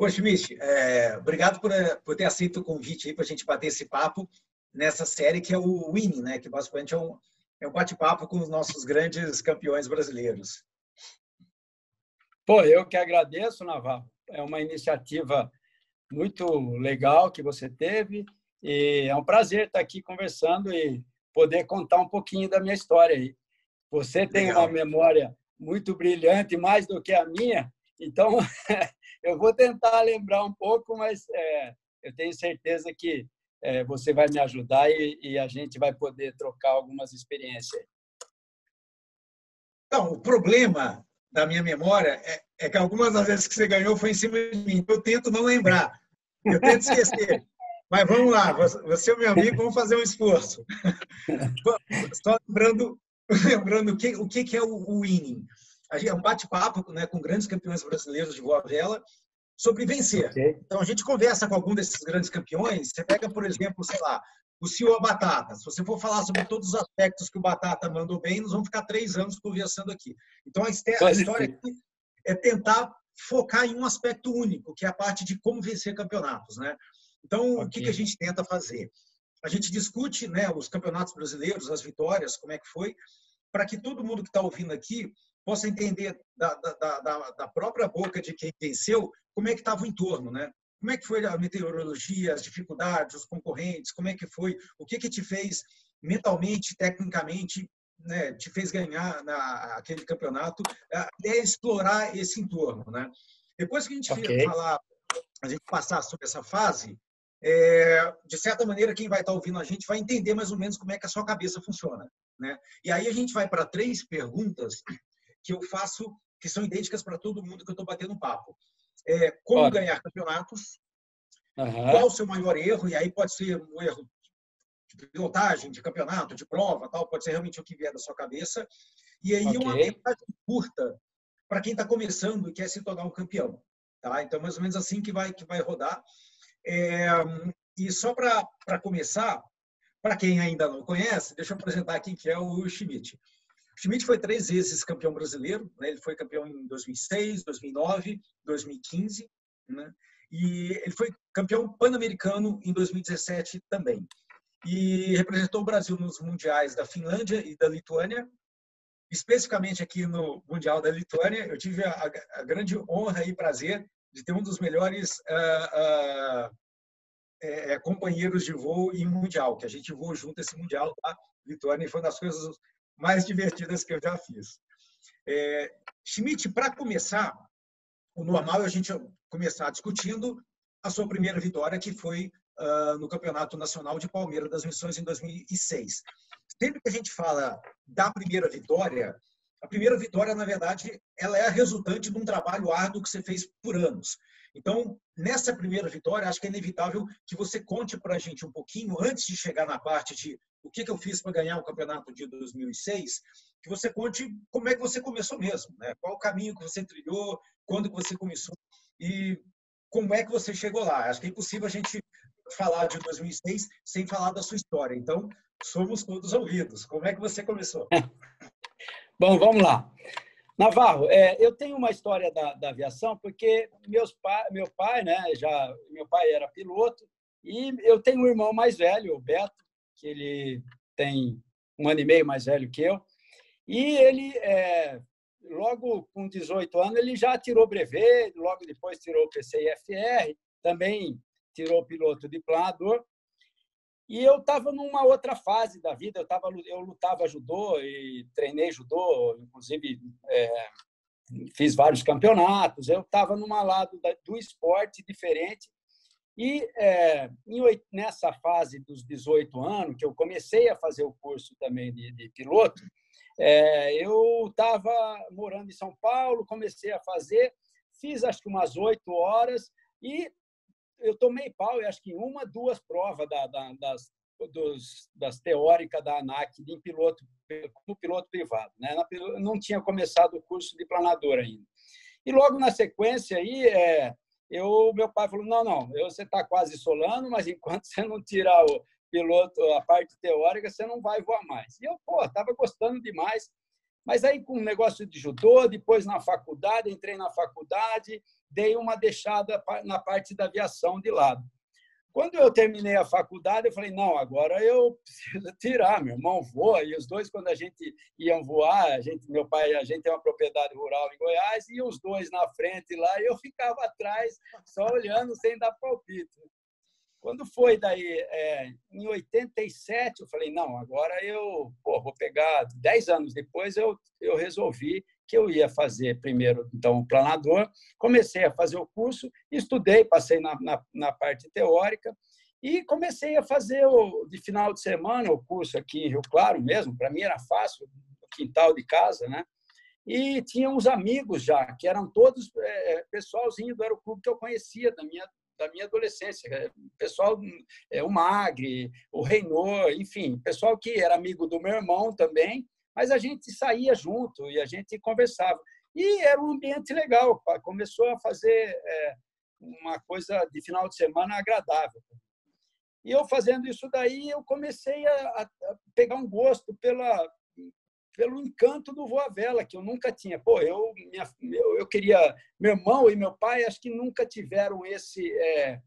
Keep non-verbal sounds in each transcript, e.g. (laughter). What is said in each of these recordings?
Ô, Schmidt, é, obrigado por, eh, por ter aceito o convite aí para a gente bater esse papo nessa série que é o Winning, né? Que basicamente é um, é um bate-papo com os nossos grandes campeões brasileiros. Pô, eu que agradeço, Navarro. É uma iniciativa muito legal que você teve e é um prazer estar aqui conversando e poder contar um pouquinho da minha história aí. Você tem legal. uma memória muito brilhante, mais do que a minha, então (laughs) eu vou tentar lembrar um pouco, mas é, eu tenho certeza que é, você vai me ajudar e, e, a gente vai poder trocar algumas experiências. Então, o problema da minha memória é, é, que algumas das vezes que você ganhou foi em cima de mim. Eu tento não lembrar, eu tento esquecer. Mas vamos lá, você é meu amigo, vamos fazer um esforço. (laughs) Só lembrando, (laughs) lembrando o que, o que é o winning. É um bate-papo né, com grandes campeões brasileiros de boa vela sobre vencer. Okay. Então, a gente conversa com algum desses grandes campeões. Você pega, por exemplo, sei lá, o CEO Batata. Se você for falar sobre todos os aspectos que o Batata mandou bem, nós vamos ficar três anos conversando aqui. Então, a história aqui é tentar focar em um aspecto único, que é a parte de como vencer campeonatos. Né? Então, okay. o que, que a gente tenta fazer? A gente discute né, os campeonatos brasileiros, as vitórias, como é que foi, para que todo mundo que está ouvindo aqui possa entender da, da, da, da, própria boca de quem venceu como é que estava o entorno, né? Como é que foi a meteorologia, as dificuldades, os concorrentes, como é que foi, o que que te fez mentalmente, tecnicamente, né, te fez ganhar na, aquele campeonato, é explorar esse entorno, né? Depois que a gente okay. falar, a gente passar sobre essa fase, é, de certa maneira, quem vai estar ouvindo a gente vai entender mais ou menos como é que a sua cabeça funciona. Né? E aí a gente vai para três perguntas que eu faço, que são idênticas para todo mundo que eu estou batendo papo. É, como ganhar campeonatos, uhum. qual o seu maior erro, e aí pode ser um erro de pilotagem, de campeonato, de prova, tal, pode ser realmente o que vier da sua cabeça. E aí okay. uma mensagem curta para quem está começando e quer se tornar um campeão. Tá? Então, mais ou menos assim que vai, que vai rodar. É, e só para começar, para quem ainda não conhece, deixa eu apresentar aqui que é o Schmidt. Schmidt foi três vezes campeão brasileiro, né? ele foi campeão em 2006, 2009, 2015, né? e ele foi campeão pan-americano em 2017 também. E representou o Brasil nos mundiais da Finlândia e da Lituânia, especificamente aqui no Mundial da Lituânia. Eu tive a, a grande honra e prazer de ter um dos melhores uh, uh, é, companheiros de voo em mundial, que a gente voou junto esse mundial da Lituânia, e foi uma das coisas mais divertidas que eu já fiz. É, Schmidt, para começar, o normal é a gente começar discutindo a sua primeira vitória, que foi uh, no Campeonato Nacional de Palmeiras das Missões em 2006. Sempre que a gente fala da primeira vitória, a primeira vitória, na verdade, ela é a resultante de um trabalho árduo que você fez por anos. Então, nessa primeira vitória, acho que é inevitável que você conte para a gente um pouquinho, antes de chegar na parte de o que, que eu fiz para ganhar o campeonato de 2006, que você conte como é que você começou mesmo, né? qual o caminho que você trilhou, quando que você começou e como é que você chegou lá. Acho que é impossível a gente falar de 2006 sem falar da sua história. Então, somos todos ouvidos. Como é que você começou? (laughs) Bom, vamos lá. Navarro, é, eu tenho uma história da, da aviação porque meus pa, meu pai, né, já meu pai era piloto e eu tenho um irmão mais velho, o Beto, que ele tem um ano e meio mais velho que eu, e ele é, logo com 18 anos ele já tirou brevet, logo depois tirou o PCIFR, também tirou piloto de planador e eu estava numa outra fase da vida. Eu tava, eu lutava judô e treinei judô, inclusive é, fiz vários campeonatos. Eu estava numa lado do esporte diferente. E é, em, nessa fase dos 18 anos, que eu comecei a fazer o curso também de, de piloto, é, eu estava morando em São Paulo, comecei a fazer, fiz acho que umas oito horas e eu tomei pau, acho que em uma, duas provas da, da, das, dos, das teóricas da ANAC em piloto, como piloto privado. Né? Não tinha começado o curso de planador ainda. E logo na sequência aí, é, eu, meu pai falou, não, não, você está quase solando, mas enquanto você não tirar o piloto, a parte teórica, você não vai voar mais. E eu, pô, estava gostando demais. Mas aí com o negócio de judô, depois na faculdade, entrei na faculdade, dei uma deixada na parte da aviação de lado. Quando eu terminei a faculdade, eu falei, não, agora eu preciso (laughs) tirar, meu irmão voa, e os dois, quando a gente iam voar, a gente, meu pai, a gente tem uma propriedade rural em Goiás, e os dois na frente lá, eu (laughs) ficava atrás, só olhando, sem dar palpite. Quando foi daí, é, em 87, eu falei, não, agora eu pô, vou pegar, 10 anos depois, eu, eu resolvi que eu ia fazer primeiro, então, o planador. Comecei a fazer o curso, estudei, passei na, na, na parte teórica e comecei a fazer o, de final de semana o curso aqui em Rio Claro mesmo. Para mim era fácil, no quintal de casa, né? E tinha uns amigos já, que eram todos é, pessoalzinho do aeroclube que eu conhecia da minha, da minha adolescência. É, pessoal, é, o Magre, o Reinor, enfim, pessoal que era amigo do meu irmão também mas a gente saía junto e a gente conversava. E era um ambiente legal, começou a fazer é, uma coisa de final de semana agradável. E eu fazendo isso daí, eu comecei a, pegar um gosto pela, pelo encanto do voa vela, que eu nunca tinha. Pô, eu, minha, eu, eu queria. Meu irmão e meu pai, acho que nunca tiveram esse. É,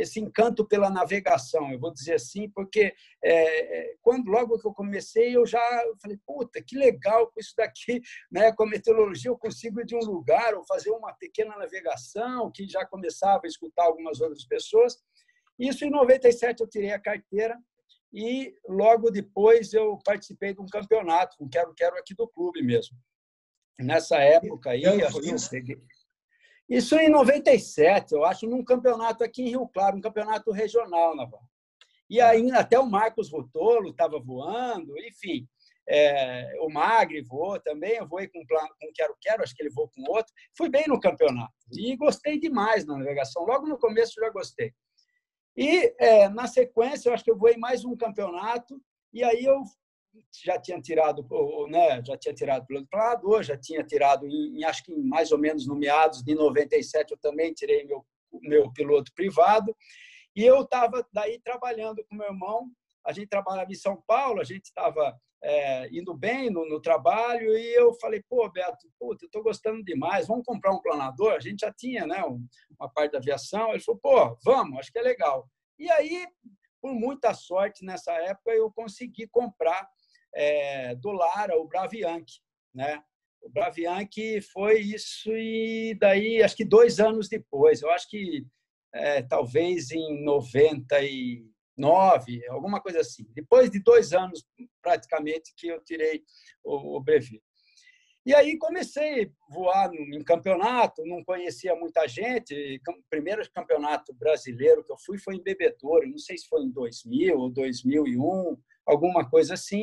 esse encanto pela navegação, eu vou dizer assim, porque é, quando logo que eu comecei, eu já falei, puta, que legal com isso daqui, (laughs) né? Com a meteorologia eu consigo ir de um lugar ou fazer uma pequena navegação, que já começava a escutar algumas outras pessoas. Isso em 97 eu tirei a carteira e logo depois eu participei de um campeonato, um quero quero aqui do clube mesmo. Nessa época aí, eu peguei, isso em 97, eu acho, num campeonato aqui em Rio Claro, um campeonato regional, Navarro. E aí até o Marcos Rotolo estava voando, enfim. É, o Magri voou também, eu voei com, com Quero Quero, acho que ele voou com outro. Fui bem no campeonato e gostei demais na navegação. Logo no começo já gostei. E é, na sequência, eu acho que eu voei mais um campeonato e aí eu já tinha tirado, né, já tinha tirado pelo planador, já tinha tirado em, em, acho que mais ou menos no meados de 97 eu também tirei meu meu piloto privado e eu estava daí trabalhando com meu irmão. A gente trabalhava em São Paulo, a gente estava é, indo bem no, no, trabalho e eu falei, pô, Beto, puta, eu estou gostando demais, vamos comprar um planador? A gente já tinha né, uma parte da aviação. Ele falou, pô, vamos, acho que é legal. E aí, por muita sorte, nessa época, eu consegui comprar é, do Lara, o Bravianchi, né? O Bravianchi foi isso e daí acho que dois anos depois, eu acho que é, talvez em 99, alguma coisa assim. Depois de dois anos praticamente que eu tirei o, o. E aí comecei a voar em campeonato, não conhecia muita gente. O primeiro campeonato brasileiro que eu fui foi em Bebedouro, não sei se foi em 2000 ou 2001, alguma coisa assim.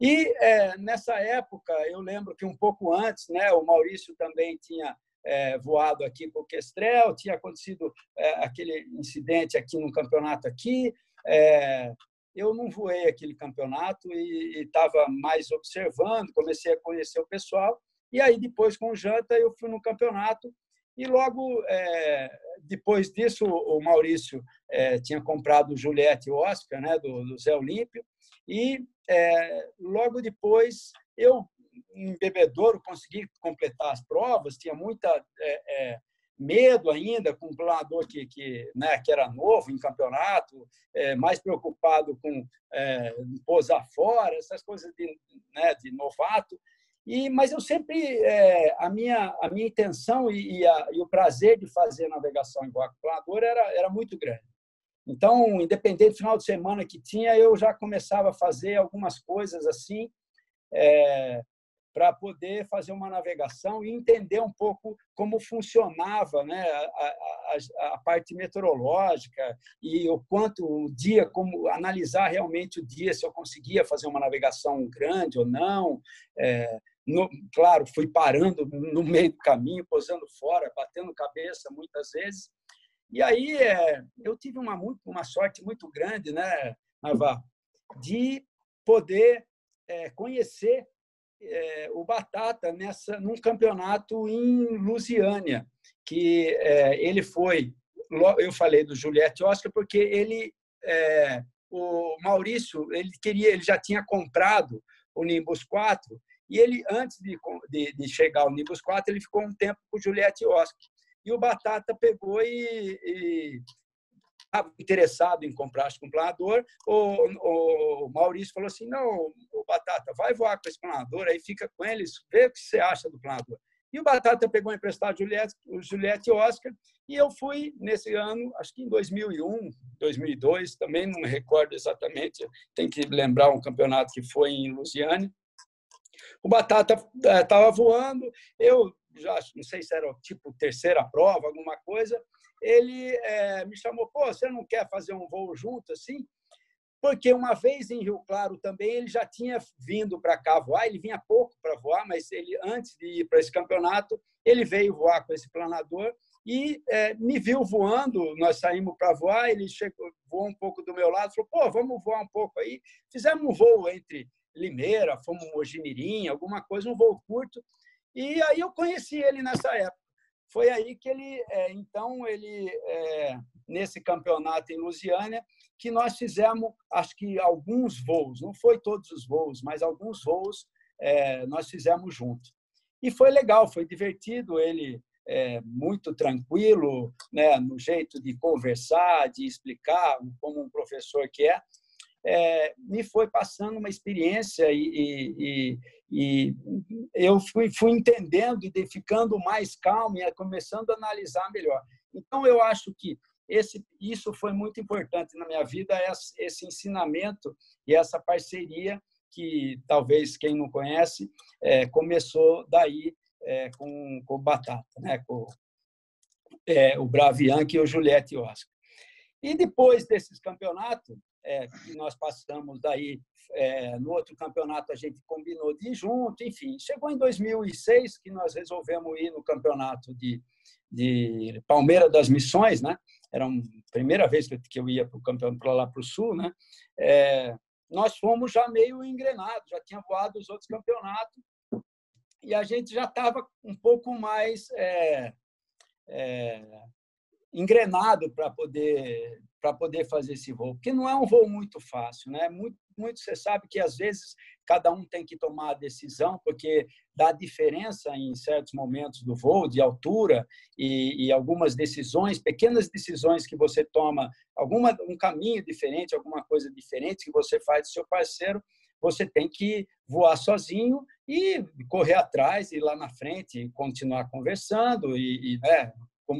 E é, nessa época, eu lembro que um pouco antes, né, o Maurício também tinha é, voado aqui para o Kestrel, tinha acontecido é, aquele incidente aqui no campeonato aqui. É, eu não voei aquele campeonato e estava mais observando, comecei a conhecer o pessoal. E aí, depois, com o Janta, eu fui no campeonato. E logo é, depois disso, o Maurício é, tinha comprado o Juliette Oscar, né, do, do Zé Olímpio. E é, logo depois, eu, em Bebedouro, consegui completar as provas, tinha muita é, é, medo ainda com um planador que, que, né, que era novo em campeonato, é, mais preocupado com é, posar fora, essas coisas de, né, de novato. E, mas eu sempre é, a minha a minha intenção e, e, a, e, o prazer de fazer navegação em planador era era muito grande. Então, independente do final de semana que tinha, eu já começava a fazer algumas coisas assim, é, para poder fazer uma navegação e entender um pouco como funcionava né, a, a, a, parte meteorológica e o quanto o dia, como analisar realmente o dia, se eu conseguia fazer uma navegação grande ou não. É, no, claro, fui parando no meio do caminho, posando fora, batendo cabeça muitas vezes, e aí é, eu tive uma, uma sorte muito grande, né, Navarro, de poder é, conhecer é, o Batata nessa num campeonato em Lusiânia, que é, ele foi, eu falei do Juliette Oscar porque ele é, o Maurício ele queria, ele já tinha comprado o Nimbus 4 e ele antes de, de, de chegar ao Nimbus 4 ele ficou um tempo com o Juliette Oscar e o Batata pegou e, e estava interessado em comprar acho, um planador, o, o, Maurício falou assim, não, o Batata, vai voar com esse planador, aí fica com eles, vê o que você acha do planador. E o Batata pegou emprestado Juliette, o Juliette Oscar, e eu fui nesse ano, acho que em 2001, 2002, também não me recordo exatamente, tem que lembrar um campeonato que foi em Lusiane. O Batata estava eh, voando, eu já não sei se era tipo terceira prova, alguma coisa, ele é, me chamou, pô, você não quer fazer um voo junto assim? Porque uma vez em Rio Claro também ele já tinha vindo para cá voar, ele vinha pouco para voar, mas ele antes de ir para esse campeonato, ele veio voar com esse planador e é, me viu voando, nós saímos para voar, ele chegou, voou um pouco do meu lado, falou, pô, vamos voar um pouco aí. Fizemos um voo entre Limeira, fomos Mojimirim, alguma coisa, um voo curto, e aí eu conheci ele nessa época. Foi aí que ele, é, então, ele é, nesse campeonato em Lusiânia, que nós fizemos, acho que alguns voos, não foi todos os voos, mas alguns voos é, nós fizemos juntos. E foi legal, foi divertido. Ele é, muito tranquilo, né, no jeito de conversar, de explicar, como um professor que é é, me foi passando uma experiência e, e, e eu fui, fui, entendendo e ficando mais calmo e começando a analisar melhor. Então, eu acho que esse, isso foi muito importante na minha vida, esse ensinamento e essa parceria que talvez quem não conhece é, começou daí é, com, com o Batata, né? com é, o Bravianque e o Juliette Oscar. E depois desses campeonatos, é, que nós passamos daí é, no outro campeonato a gente combinou de ir junto, enfim. Chegou em 2006 que nós resolvemos ir no campeonato de, de Palmeira das Missões, né? Era a primeira vez que eu ia para o campeonato para lá para o sul, né? É, nós fomos já meio engrenados, já tinha voado os outros campeonatos e a gente já estava um pouco mais é, é, engrenado para poder para poder fazer esse voo, porque não é um voo muito fácil, né? Muito, muito você sabe que às vezes cada um tem que tomar a decisão, porque dá diferença em certos momentos do voo, de altura e, e algumas decisões, pequenas decisões que você toma, alguma um caminho diferente, alguma coisa diferente que você faz do seu parceiro, você tem que voar sozinho e correr atrás e lá na frente continuar conversando e, e né,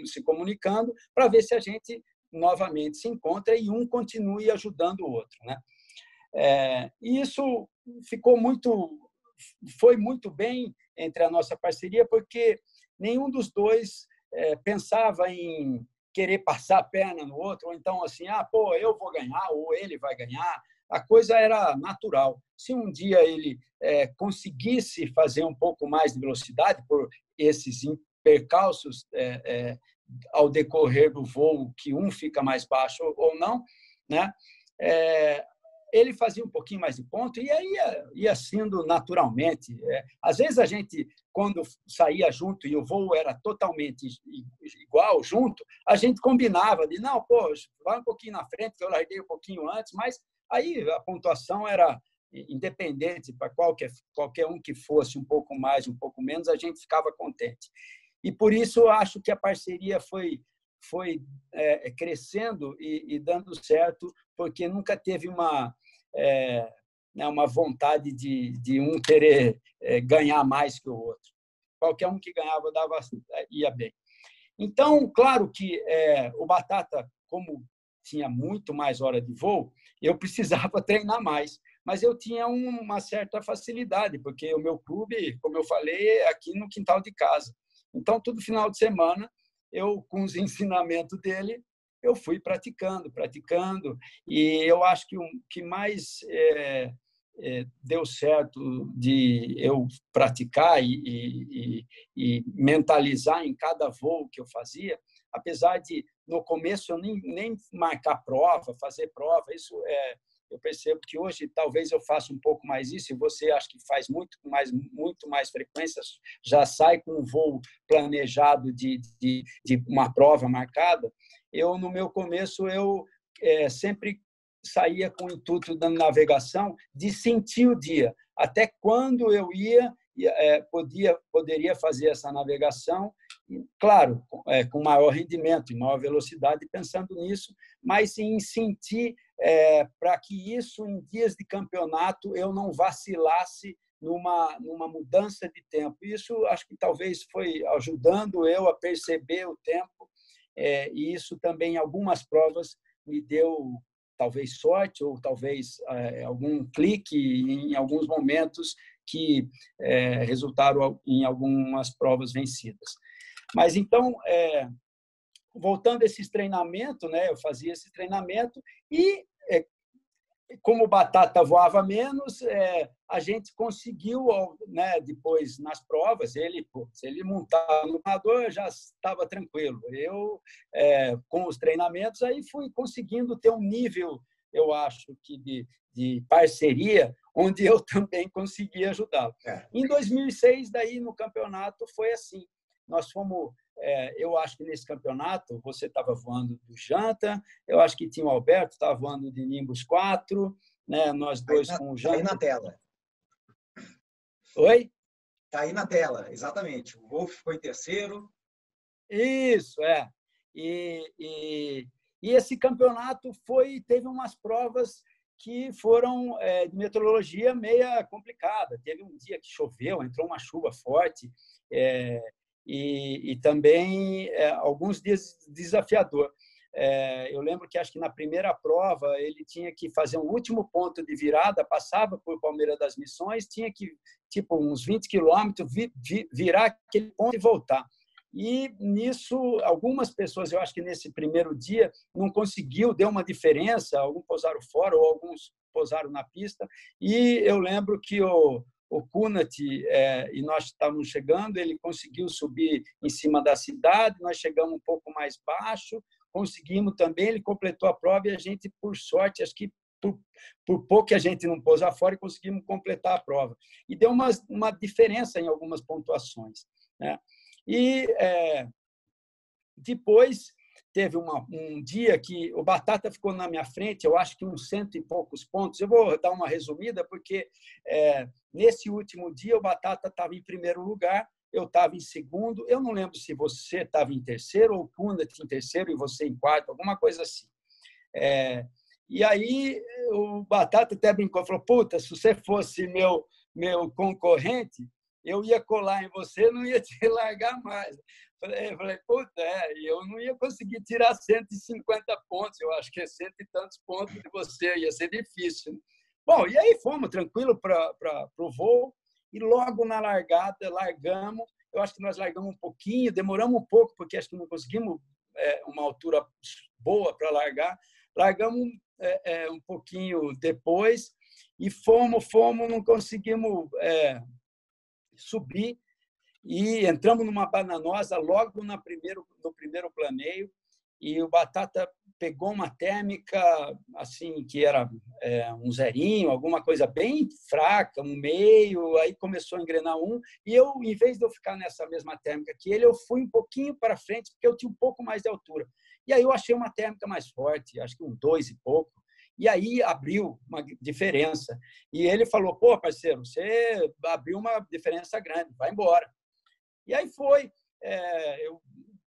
se comunicando para ver se a gente novamente se encontra e um continue ajudando o outro, né? É, e isso ficou muito, foi muito bem entre a nossa parceria porque nenhum dos dois é, pensava em querer passar a perna no outro ou então assim, ah, pô, eu vou ganhar ou ele vai ganhar. A coisa era natural. Se um dia ele é, conseguisse fazer um pouco mais de velocidade por esses percalços é, é, ao decorrer do voo, que um fica mais baixo ou não, né? É, ele fazia um pouquinho mais de ponto e aí ia, ia sendo naturalmente. É, às vezes a gente, quando saía junto e o voo era totalmente igual, junto, a gente combinava de, não, pô, vai um pouquinho na frente, que eu larguei um pouquinho antes, mas aí a pontuação era independente para qualquer, qualquer um que fosse um pouco mais, um pouco menos, a gente ficava contente. E por isso eu acho que a parceria foi foi é, crescendo e, e, dando certo, porque nunca teve uma é, né, uma vontade de, de um querer é, ganhar mais que o outro. Qualquer um que ganhava dava ia bem. Então, claro que é, o Batata, como tinha muito mais hora de voo, eu (laughs) precisava treinar mais. Mas eu tinha uma certa facilidade, porque o meu clube, como eu falei, é aqui no quintal de casa. Então, todo final de semana, eu, com os (laughs) ensinamentos dele, eu fui praticando, praticando. E eu acho que o que mais é, é, deu certo de eu praticar e, e, e, mentalizar em cada voo que eu fazia, apesar de, no começo, eu nem, nem marcar prova, fazer prova, isso é eu percebo que hoje talvez eu faça um pouco mais isso e você acha que faz muito mais muito mais frequência já sai com um voo planejado de, de, de uma prova marcada. Eu no meu começo eu é, sempre saía com o intuito da navegação de sentir o dia. Até quando eu ia é, podia poderia fazer essa navegação claro, é, com maior rendimento e maior velocidade, pensando nisso, mas em sentir é, para que isso, em dias de campeonato, eu não vacilasse numa, numa mudança de tempo. Isso acho que talvez foi ajudando eu a perceber o tempo, é, e isso também, em algumas provas, me deu talvez sorte ou talvez é, algum clique em alguns momentos que é, resultaram em algumas provas vencidas. Mas então, é, voltando a esses treinamentos, né, eu fazia esse treinamento e é, como Batata voava menos, é, a gente conseguiu, né, depois nas provas, ele, pô, se ele montar no nadador, já estava tranquilo. Eu, é, com os treinamentos, aí fui conseguindo ter um nível, eu acho, que de, de parceria, onde eu (laughs) também consegui ajudá-lo. É. Em 2006, daí no campeonato, foi assim. Nós fomos é, eu acho que nesse campeonato você estava voando do Janta, eu acho que tinha o Alberto, estava voando de Nimbus 4, né? nós dois na, com o Janta. Está aí na tela. Oi? Está aí na tela, exatamente. O Wolf ficou em terceiro. Isso, é. E, e, e esse campeonato foi teve umas provas que foram é, de meteorologia meia complicada. Teve um dia que choveu, entrou uma chuva forte, é, e, e também é, alguns dias desafiador. É, eu lembro que acho que na primeira prova ele tinha que fazer um último ponto de virada, passava por Palmeira das Missões, tinha que, tipo, uns 20 quilômetros, vi, vi, virar aquele ponto e voltar. E nisso, algumas pessoas, eu acho que nesse primeiro dia, não conseguiu, deu uma diferença, alguns pousaram fora ou alguns pousaram na pista. E eu lembro que o, o Kunat, é, e nós estávamos chegando, ele conseguiu subir em cima da cidade, nós chegamos um pouco mais baixo, conseguimos também, ele completou a prova e a gente, por sorte, acho que por, por pouco que a gente não pôs fora e conseguimos completar a prova. E deu uma, uma diferença em algumas pontuações. Né? E é, depois teve uma, um dia que o Batata ficou na minha frente, eu acho que uns cento e poucos pontos. Eu vou dar uma resumida, porque é, nesse último dia o Batata estava em primeiro lugar, eu estava em segundo. Eu não lembro se você estava em terceiro ou o em terceiro e você em quarto, alguma coisa assim. É, e aí o Batata até brincou, falou, puta, se você fosse meu, meu concorrente, eu ia colar em você, não ia te (laughs) largar mais. Falei, falei puta, é, eu não ia conseguir tirar 150 pontos, eu acho que é cento e tantos pontos de você, ia ser difícil. Bom, e aí fomos tranquilo para o voo, e logo na largada, largamos, eu acho que nós largamos um pouquinho, demoramos um pouco, porque acho que não conseguimos é, uma altura boa para largar, largamos é, é, um pouquinho depois, e fomos, fomos, não conseguimos subir, e entramos numa bananosa logo no primeiro, no primeiro planeio e o Batata pegou uma térmica assim que era é, um zerinho, alguma coisa bem fraca, um meio, aí começou a engrenar um e eu, em vez de eu ficar nessa mesma térmica que ele, eu fui um pouquinho para frente porque eu tinha um pouco mais de altura. E aí eu achei uma térmica mais forte, acho que um dois e pouco. E aí abriu uma diferença. E ele falou: pô, parceiro, você abriu uma diferença grande, vai embora. E aí foi, é, eu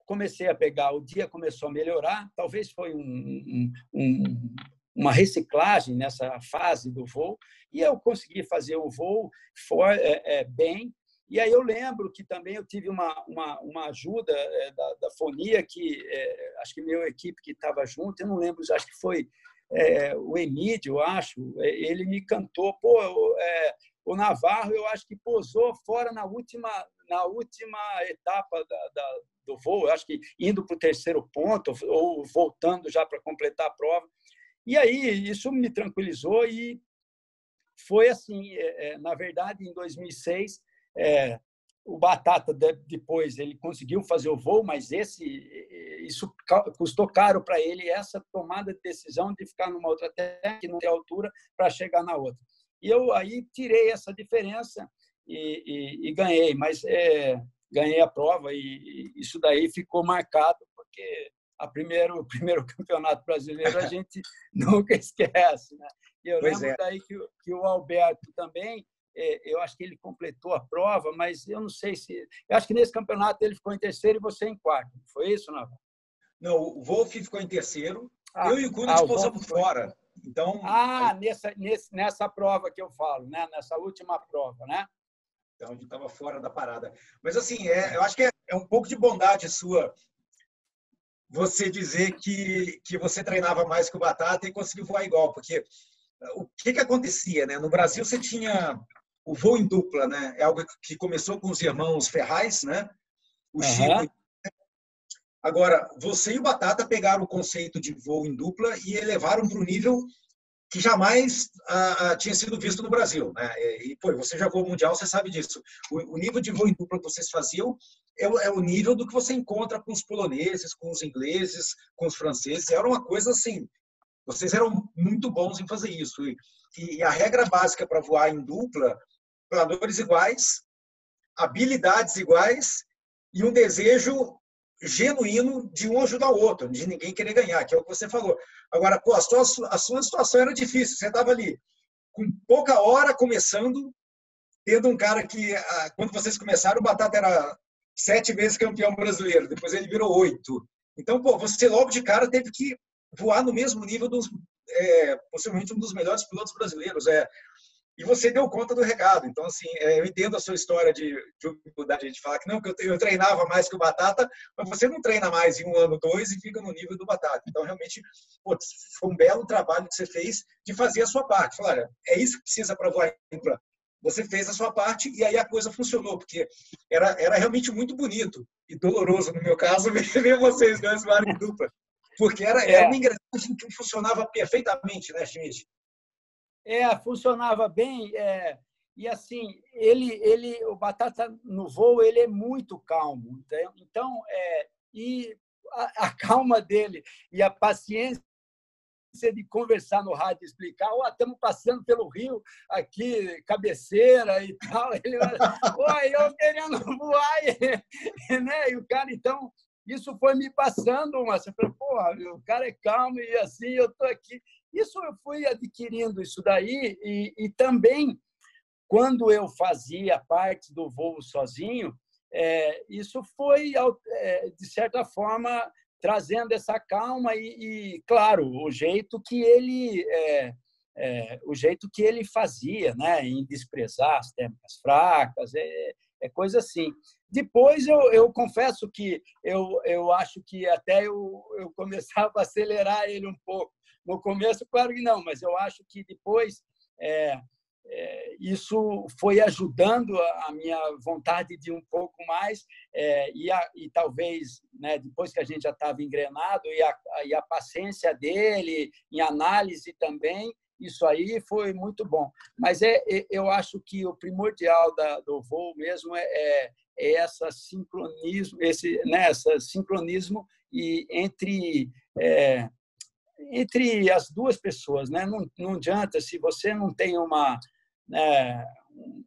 comecei a pegar, o dia começou a melhorar, talvez foi um, um, uma reciclagem nessa fase do voo, e eu consegui fazer o voo for, é, é, bem. E aí eu lembro que também eu tive uma, uma, uma ajuda é, da, da Fonia, que é, acho que minha equipe que estava junto, eu não lembro, acho que foi é, o Emílio, acho, é, ele me cantou, pô, é, o Navarro, eu acho que posou fora na última, na última etapa da, da, do voo, eu acho que indo para o terceiro ponto ou voltando já para completar a prova. E aí isso me tranquilizou e foi assim, é, é, na verdade, em 2006, é, o Batata depois ele conseguiu fazer o voo, mas esse isso custou caro para ele essa tomada de decisão de ficar numa outra terra que não tem altura para chegar na outra. E eu aí tirei essa diferença e, e, e ganhei, mas é, ganhei a prova e, e, isso daí ficou marcado porque a primeiro (laughs) o primeiro campeonato brasileiro a gente (laughs) nunca esquece, né? E eu pois lembro é. daí que, que o Alberto também eu acho que ele completou a prova, mas eu não sei se. Eu acho que nesse campeonato ele ficou em terceiro e você em quarto. Foi isso, Navarro? Não, o Wolf ficou em terceiro. Ah, eu e o Cunha ah, pousamos fora. Então, ah, aí... nessa, nessa prova que eu falo, né? nessa última prova, né? Então, a gente estava fora da parada. Mas, assim, é, eu acho que é, é, um pouco de bondade sua você dizer que, que você treinava mais que o Batata e conseguiu voar igual, porque o que, que acontecia? Né? No Brasil, você tinha o voo em dupla, né? É algo que começou com os irmãos Ferraz, né? O uhum. Chico. Agora, você e o Batata pegaram o conceito de voo em dupla e elevaram para um nível que jamais ah, ah, tinha sido visto no Brasil. Né? E, pô, você já voou mundial, você sabe disso. O, o, nível de voo em dupla que vocês faziam é o, é o, nível do que você encontra com os poloneses, com os ingleses, com os franceses. Era uma coisa assim. Vocês eram muito bons em fazer isso. E, e a regra básica para voar em dupla, planadores iguais, habilidades iguais e um desejo genuíno de um ajudar o outro, de ninguém querer ganhar, que é o que você falou. Agora, pô, a sua, a sua situação era difícil. Você estava ali com pouca hora começando, tendo um cara que, quando vocês começaram, o Batata era sete vezes campeão brasileiro, depois ele virou oito. Então, pô, você logo de cara teve que voar no mesmo nível dos, é, possivelmente um dos melhores pilotos brasileiros. É, e você deu conta do recado. Então, assim, é, eu entendo a sua história de, de humildade, de falar que não, que eu, treinava mais que o Batata, mas você não treina mais em um ano, dois e fica no nível do Batata. Então, realmente, pô, foi um belo trabalho que você fez de fazer a sua parte. Falar, olha, é isso que precisa para voar dupla. Você fez a sua parte e aí a coisa funcionou, porque era, era realmente muito bonito e doloroso, no meu caso, (laughs) ver vocês dois voarem dupla. Porque era, é. era uma engrenagem que funcionava perfeitamente, né, Schmidt? É, funcionava bem. É, e assim, ele, ele, o Batata no voo, ele é muito calmo. Então, é, e a, a calma dele e a paciência de conversar no rádio, explicar, ó, oh, estamos passando pelo rio aqui, cabeceira e tal. (laughs) Ele, oi, eu querendo voar, (laughs) e, né? E o cara, então, isso foi me passando, mas eu falei, porra, o cara é calmo e assim eu tô aqui. Isso eu fui adquirindo isso daí e, e também quando eu fazia parte do voo sozinho, é, isso foi é, de certa forma trazendo essa calma e, e claro, o jeito que ele é, é, o jeito que ele fazia, né, em desprezar as técnicas fracas, é, é coisa assim. Depois eu, eu confesso que eu, eu acho que até eu, eu começava a acelerar ele um pouco, no começo, claro que não, mas eu acho que depois é, é, isso foi ajudando a, minha vontade de um pouco mais é, e, a, e, talvez né, depois que a gente já estava engrenado e a, e a paciência dele em análise também isso aí foi muito bom. Mas é, é eu acho que o primordial da, do voo mesmo é, é, é essa sincronismo esse né, essa sincronismo e entre é, entre as duas pessoas, né? Não, não adianta se você não tem uma né,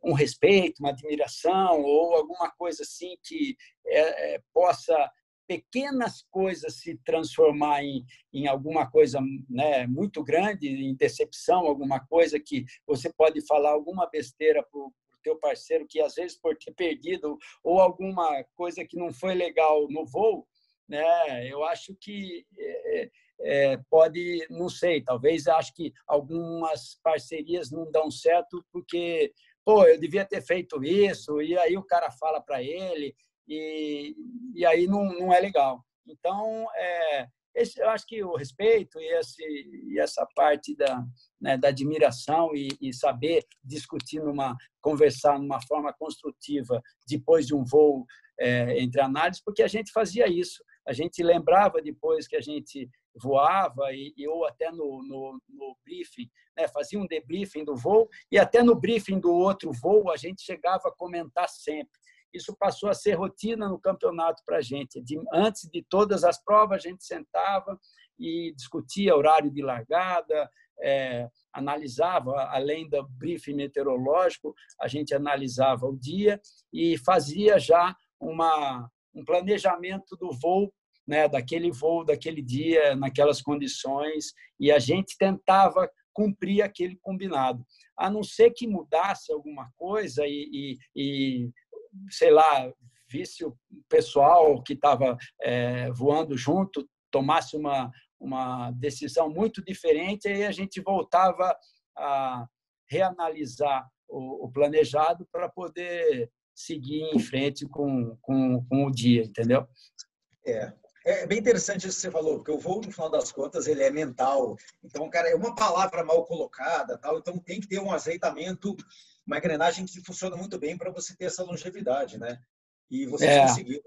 um respeito, uma admiração ou alguma coisa assim que é, é, possa pequenas coisas se transformar em, em alguma coisa né, muito grande, em decepção, alguma coisa que você pode falar alguma besteira para o teu parceiro que às vezes por ter perdido ou alguma coisa que não foi legal no voo, né? Eu acho que é, é, pode, não sei, talvez acho que algumas parcerias não dão certo porque, pô, eu devia ter feito isso, e aí o cara fala para ele, e, e aí não, não é legal. Então, é, esse, eu acho que o respeito e, esse, e essa parte da, né, da admiração e, e, saber discutir, numa, conversar numa forma construtiva depois de um voo é, entre análises, porque a gente fazia isso. A gente lembrava depois que a gente voava e, e ou até no, no, no briefing, né, fazia um debriefing do voo e até no briefing do outro voo a gente chegava a comentar sempre. Isso passou a ser rotina no campeonato para a gente. De, antes de todas as provas, a gente sentava e discutia horário de largada, é, analisava, além do briefing meteorológico, a gente analisava o dia e fazia já uma, um planejamento do voo né, daquele voo, daquele dia, naquelas condições, e a gente tentava cumprir aquele combinado. A não ser que mudasse alguma coisa e, e, e sei lá, visse o pessoal que estava é, voando junto tomasse uma, uma decisão muito diferente, aí a gente voltava a reanalisar o, o planejado para poder seguir em frente com, com, com o dia, entendeu? É, é bem interessante isso que você falou, porque o voo, no final das contas, ele é mental. Então, cara, é uma palavra mal colocada, tal. Então, tem que ter um azeitamento, uma engrenagem que funciona muito bem para você ter essa longevidade, né? E você é. conseguiu.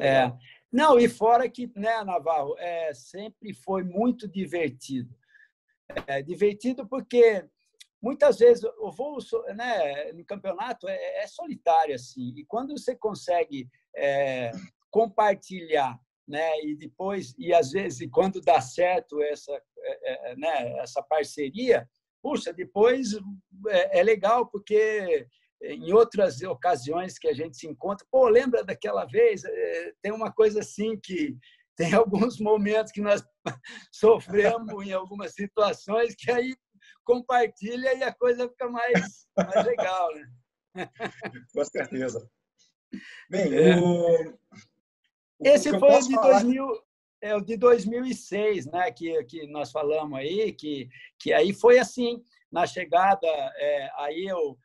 É, é. Não, e fora que, né, Navarro, é, sempre foi muito divertido. É, divertido porque muitas vezes o voo né, no campeonato é, é solitário assim e quando você consegue é, compartilhar né e depois e às vezes quando dá certo essa é, é, né, essa parceria puxa depois é, é legal porque em outras ocasiões que a gente se encontra, pô, lembra daquela vez? É, tem uma coisa assim que (laughs) tem alguns momentos que nós (laughs) sofremos em algumas situações que aí compartilha e a coisa fica mais, mais legal, né? (laughs) Com certeza. Bem, é. o... Esse foi o de, falar... 2000, é, o de 2006, né, que, que nós falamos aí, que, que aí foi assim, na chegada, é, aí eu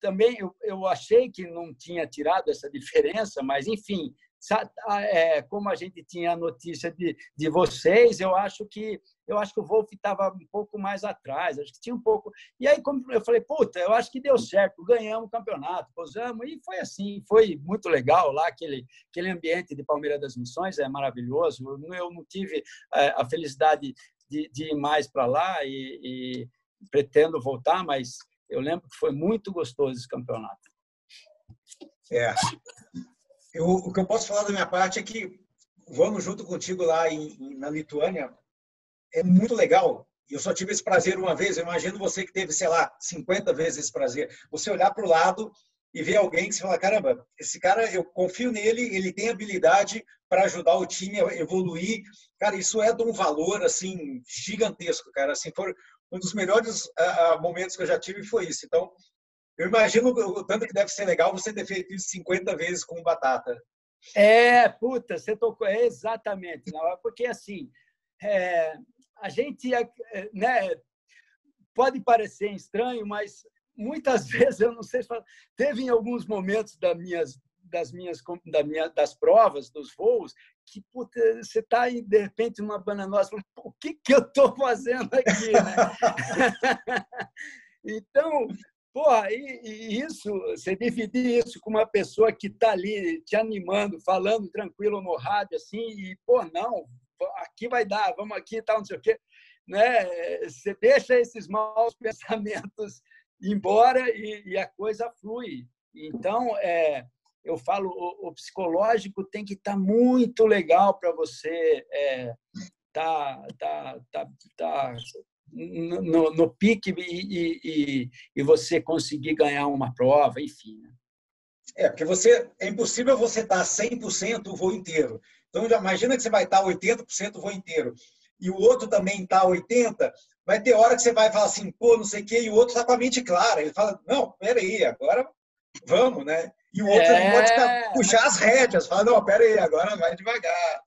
também eu, eu achei que não tinha tirado essa diferença, mas enfim, é, como a gente tinha a notícia de, de vocês, eu acho que eu acho que o Wolf estava um pouco mais atrás, acho que tinha um pouco. E aí, eu falei, puta, eu acho que deu certo, ganhamos o campeonato, posamos, e foi assim, foi muito legal lá, aquele, aquele ambiente de Palmeiras das Missões é maravilhoso. Eu não tive é, a felicidade de, de ir mais para lá e, e pretendo voltar, mas eu lembro que foi muito gostoso esse campeonato. É. Eu, o que eu posso falar da minha parte é que vamos junto contigo lá em, na Lituânia é muito legal. Eu só tive esse prazer uma vez. Eu imagino você que teve, sei lá, 50 vezes esse prazer. Você olhar para o lado e ver alguém que você fala: caramba, esse cara, eu confio nele, ele tem habilidade para ajudar o time a evoluir. Cara, isso é de um valor assim gigantesco, cara. Assim, for, um dos melhores uh, momentos que eu já tive foi isso. Então, eu imagino o tanto que deve ser legal você ter feito isso 50 vezes com batata. É, puta, você tocou, é exatamente, não, porque assim, é, a gente, é, né, pode parecer estranho, mas muitas (laughs) vezes, eu não sei se teve em alguns momentos das minhas, das minhas da minha, das provas, dos voos, que puta, você está de repente numa bananosa, o que, que eu estou fazendo aqui? Né? (laughs) (laughs) então, porra, e, e, isso, você dividir isso com uma pessoa que está ali te animando, falando tranquilo no rádio, assim, e, pô, não, aqui vai dar, vamos aqui e tal, não sei o quê. Né? Você deixa esses maus (laughs) pensamentos embora e, e a coisa flui. Então, é, eu falo, o, o psicológico tem que estar tá muito legal para você é, tá, tá, tá, tá no, no pique e, e, e, você conseguir ganhar uma prova, enfim. Né? É, porque você é impossível você estar 100% o voo inteiro. Então, imagina que você vai estar 80% o voo inteiro e o outro também está 80%, vai ter hora que você vai falar assim, pô, não sei o quê, e o outro está com a mente clara. Ele fala, não, peraí, agora vamos, né? E o outro é... pode puxar as rédeas, falar, não, pera aí, agora vai devagar.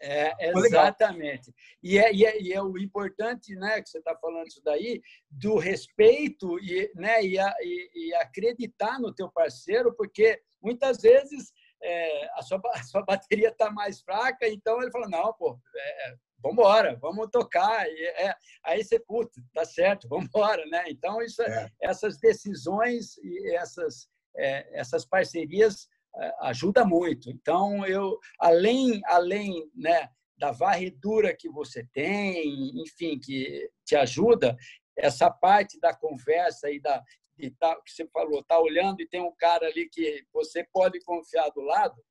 É, exatamente. E é, e, é, e é o importante, né, que você está falando isso daí, do respeito e, né, e, a, e, e acreditar no teu parceiro, porque muitas vezes é, a, sua, (laughs) a sua bateria está mais fraca, então ele fala, não, pô, é, vamos embora, vamos tocar. E, é, aí você, puta, tá certo, (laughs) vamos embora, né? Então, isso, é. essas decisões e essas, é, essas parcerias é, ajuda muito. Então, eu, além, além né, da varredura que você tem, enfim, que te ajuda, essa parte da conversa e da de tá, que você falou, tá olhando e tem um cara ali que você pode confiar do lado,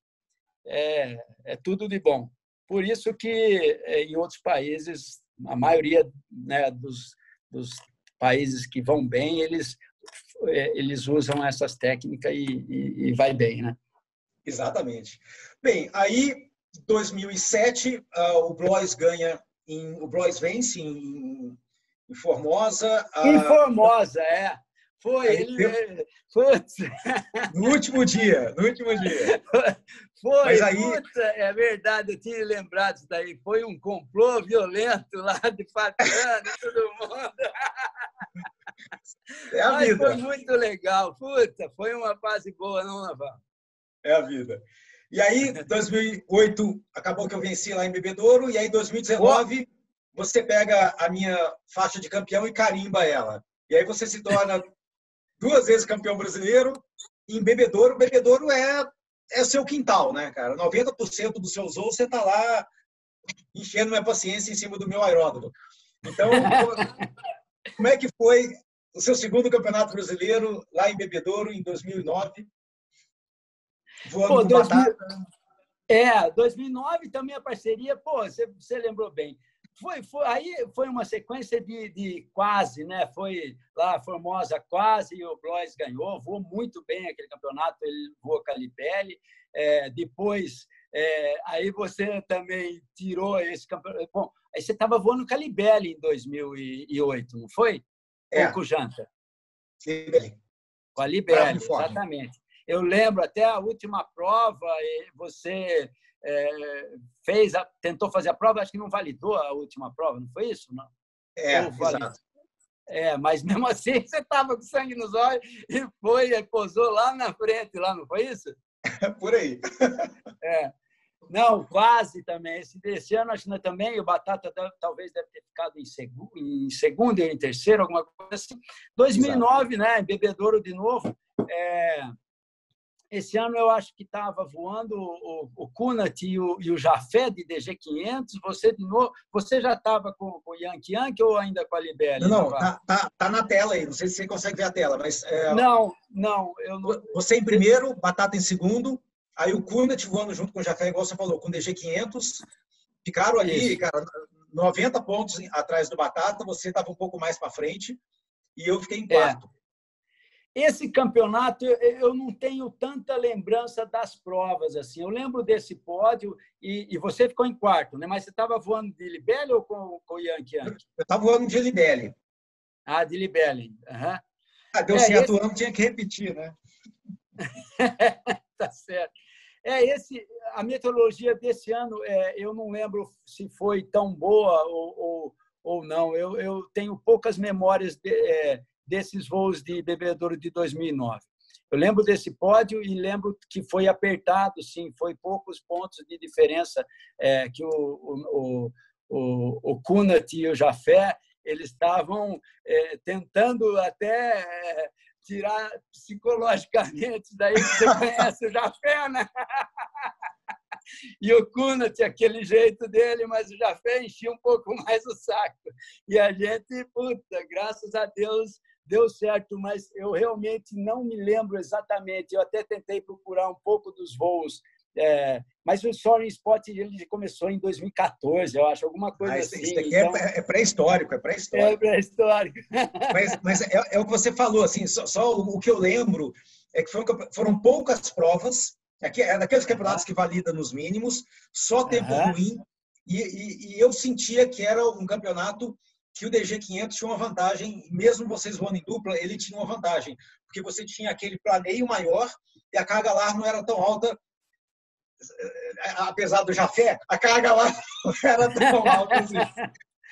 é, é tudo de bom. Por isso que é, em outros países, a maioria né, dos, dos países que vão bem, eles é, eles usam essas técnicas e, e, e vai bem, né? Exatamente. Bem, aí 2007 uh, ah, o Blois ganha, em, o Blois vence em, em Formosa. A... Em Formosa, é. Foi, ele. Deu... No último dia, no último dia. (laughs) Foi, Mas aí... Puta, é verdade, eu tinha lembrado disso daí. Foi um complô violento lá de Fabiano e todo mundo. É Mas foi muito legal. Puta, foi uma fase boa, não, Naval? É a vida. E aí, 2008, acabou que eu venci lá em Bebedouro, e aí, 2019, você pega a minha faixa de campeão e carimba ela. E aí você se torna (laughs) duas vezes campeão brasileiro em Bebedouro. Bebedouro é é seu quintal, né, cara? 90% dos seus voos você está lá enchendo minha paciência em cima do meu aeródromo. Então, (laughs) como é que foi o seu segundo campeonato brasileiro lá em Bebedouro em 2009? Voando pô, 2000... É, 2009 também a parceria, pô, você, você lembrou bem. Foi, foi, aí foi uma sequência de, de quase, né? Foi lá Formosa quase, e o Blois ganhou, voou muito bem aquele campeonato, ele voou Calibelli. É, depois, é, aí você também tirou esse campeonato. Bom, aí você estava voando Calibelli em 2008, não foi? É. com o Janta? Libelli. Com a Libelli, exatamente. Eu lembro até a última prova, você é, fez, a, tentou fazer a prova, acho que não validou a última prova, não foi isso? Não? É, exato. É, mas mesmo (laughs) assim você estava com sangue nos olhos e foi, e posou lá na frente, lá, não foi isso? (laughs) Por aí. (laughs) É. Não, quase também. Esse, esse ano, acho que também, o Batata deve, talvez deve ter ficado em segundo, em segundo ou em terceiro, alguma coisa assim. 2009, Exato. né? Bebedouro de novo. É, esse ano eu acho que estava voando o, o Kunat e o, e o Jafé de DG500. Você de novo, você já estava com, com o Yankee Yankee ou ainda com a Libéria? Não, não tá, tá, tá, na tela aí. Não sei se você consegue ver a tela, mas é, não, não, eu não. Você em primeiro, Batata em segundo. Aí o Kunat voando junto com o Jafé, igual você falou, com DG500. Ficaram ali, Isso. cara, 90 pontos atrás do Batata. Você estava um pouco mais para frente e eu fiquei em é. quarto. É. Esse campeonato eu não tenho tanta lembrança das provas assim. Eu lembro desse pódio e, e você ficou em quarto, né? Mas você estava voando de Libelli ou com, com o Yankee Yankee? Eu estava voando de Libelli. Ah, de Libelli. Uhum. Ah, deu é, certo esse... ano, tinha que repetir, né? (laughs) tá certo. É esse a meteorologia desse ano. É, eu não lembro se foi tão boa ou, ou, ou não. Eu, eu tenho poucas memórias de, é, desses voos de bebedouro de 2009. Eu lembro desse pódio e lembro que foi apertado, sim, foi poucos pontos de diferença é, que o, o, o, o Kunat e o Jafé eles estavam é, tentando até é, tirar psicologicamente, daí você conhece o Jafé, né? E o Kunat, aquele jeito dele, mas o Jafé enchia um pouco mais o saco. E a gente, puta, graças a Deus, deu certo, mas eu realmente não me lembro exatamente. Eu até tentei procurar um pouco dos voos, é, mas o Soaring Spot ele começou em 2014, eu acho, alguma coisa ah, isso, assim. Isso aqui é então... é pré-histórico, é pré-histórico. É pré-histórico. (laughs) mas, mas é, é, o que você falou, assim, só, só o que eu lembro é que foram, foram poucas provas, aqui, é daqueles campeonatos que valida nos mínimos, só tempo uhum. ruim, e, e, e eu sentia que era um campeonato que o DG500 tinha uma vantagem, mesmo vocês voando em dupla, ele tinha uma vantagem, porque você tinha aquele planeio maior e a carga lá não era tão alta, eh, apesar do Jafé, a carga lá (laughs) não era tão alta assim.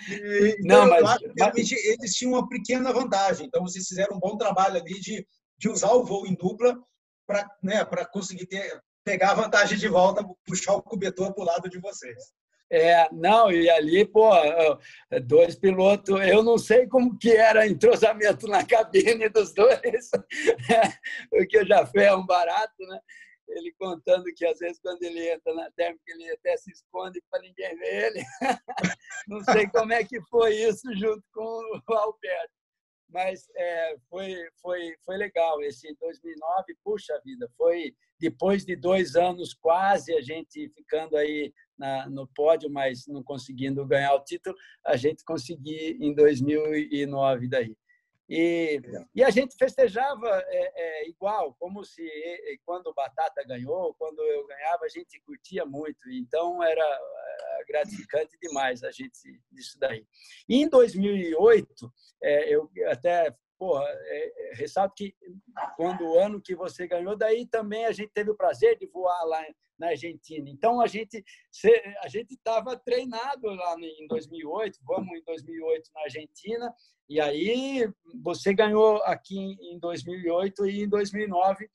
E, então, não, mas, mas... eles tinham uma pequena vantagem. Então, vocês fizeram um bom trabalho ali de, de usar o voo em dupla para né, conseguir ter, pegar a vantagem de volta, puxar o cobertor para o lado de vocês. É, não, e ali, pô, dois pilotos, eu não sei como que era entrosamento na cabine dos dois, (laughs) porque já foi um barato, né? Ele contando que às vezes quando ele entra na térmica ele até se esconde para ninguém ver ele. (laughs) Não sei como é que foi isso junto com o Alberto mas é, foi, foi, foi legal. Esse 2009, puxa vida, foi depois de dois anos quase a gente ficando aí na, no pódio, mas não conseguindo ganhar o título, a gente conseguiu em 2009 daí. E, e a gente festejava é, é, igual, como se quando o Batata ganhou, quando eu ganhava, a gente curtia muito. Então era é, gratificante demais a gente isso daí. E em 2008, é, eu até porra, é, é, ressalto que quando o ano que você ganhou, daí também a gente teve o prazer de voar lá na Argentina. Então a gente a gente estava treinado lá em 2008, vamos em 2008 na Argentina e aí você ganhou aqui em 2008 e em 2009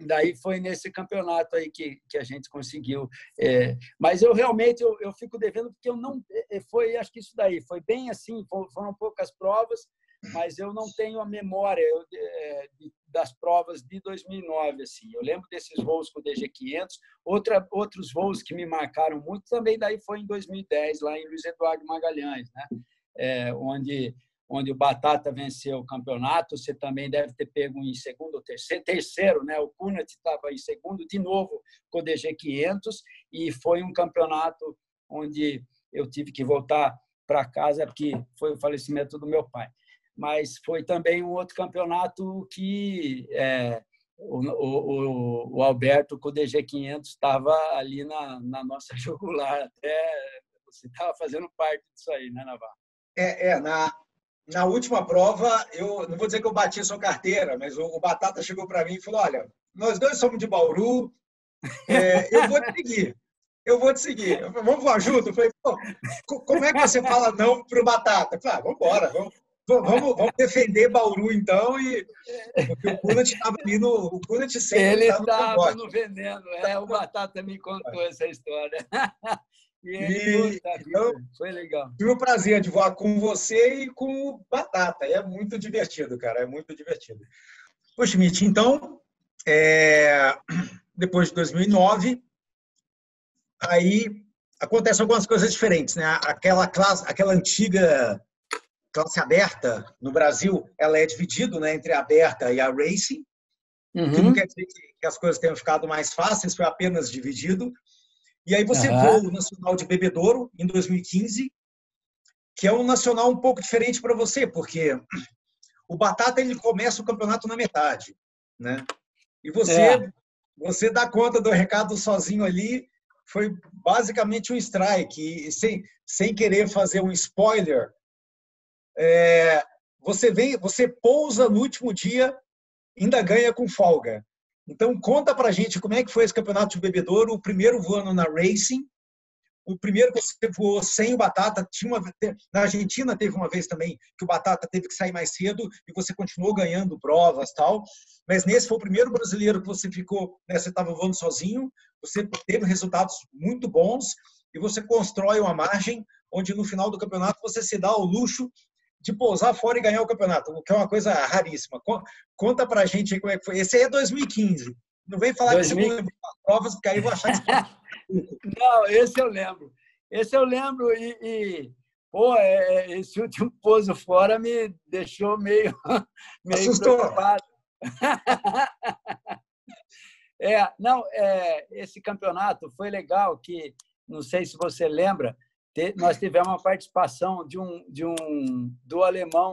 daí foi nesse campeonato aí que, que a gente conseguiu é, mas eu realmente eu, eu fico devendo porque eu não é, foi acho que isso daí foi bem assim foram poucas provas mas eu não tenho a memória eu, é, das provas de 2009 assim. Eu lembro desses voos com o DG 500 outra outros voos que me marcaram muito também daí foi em 2010 lá em Luiz Eduardo Magalhães né? É, onde onde o Batata venceu o campeonato. Você também deve ter pego em segundo ou terceiro terceiro né? O Kunat estava em segundo de novo com o DG 500 e foi um campeonato onde eu tive que voltar para casa porque foi o falecimento do meu pai mas foi também um outro campeonato que é, o, o, o, Alberto com o DG 500 estava ali na, na nossa (laughs) jugular, até você estava fazendo parte disso aí, né, Navarro? É, é na, na última prova, eu não vou dizer que eu bati a sua carteira, mas o, o Batata chegou para mim e falou: Olha, nós dois somos de Bauru, é, eu vou te seguir. Eu vou te seguir. Vamos voar junto? Eu falei, como é que você fala não para o Batata? Falei, ah, vamos embora, vamos, Vamos, vamos defender Bauru, então, e porque o Kunat estava ali no. O Kunat sempre Ele estava no, no veneno, é, o Batata me contou essa história. (laughs) E, e então, foi legal. Tive o prazer de voar com você e com o Batata. É muito divertido, cara. É muito divertido. Ô, Schmidt, então, é... depois de 2009, aí acontecem algumas coisas diferentes, né? Aquela classe, aquela antiga classe aberta no Brasil, ela é dividida né, entre a aberta e a racing, uhum. que não quer dizer que as coisas tenham ficado mais fáceis, foi apenas dividido. E aí você uhum. voa o Nacional de Bebedouro em 2015, que é um nacional um pouco diferente para você, porque o Batata ele começa o campeonato na metade, né? E você é. você dá conta do recado sozinho ali, foi basicamente um strike, e sem, sem querer fazer um spoiler, é, você vem, você pousa no último dia, ainda ganha com folga. Então conta para gente como é que foi esse campeonato de bebedouro, o primeiro voando na Racing, o primeiro que você voou sem o Batata, tinha uma, na Argentina teve uma vez também que o Batata teve que sair mais cedo e você continuou ganhando provas tal, mas nesse foi o primeiro brasileiro que você ficou, né, você estava voando sozinho, você teve resultados muito bons e você constrói uma margem onde no final do campeonato você se dá o luxo de pousar fora e ganhar o campeonato, o que é uma coisa raríssima. Conta pra gente aí como é que foi. Esse aí é 2015. Não vem falar 2000... que você não lembrou as provas, porque aí eu vou achar que (laughs) Não, esse eu lembro. Esse eu lembro e, e pô, é, é esse último pouso fora me deixou meio, (laughs) meio Assustou. preocupado. (laughs) É, não, é, esse campeonato foi legal que, não sei se você lembra, nós tivemos uma participação de um, de um do alemão,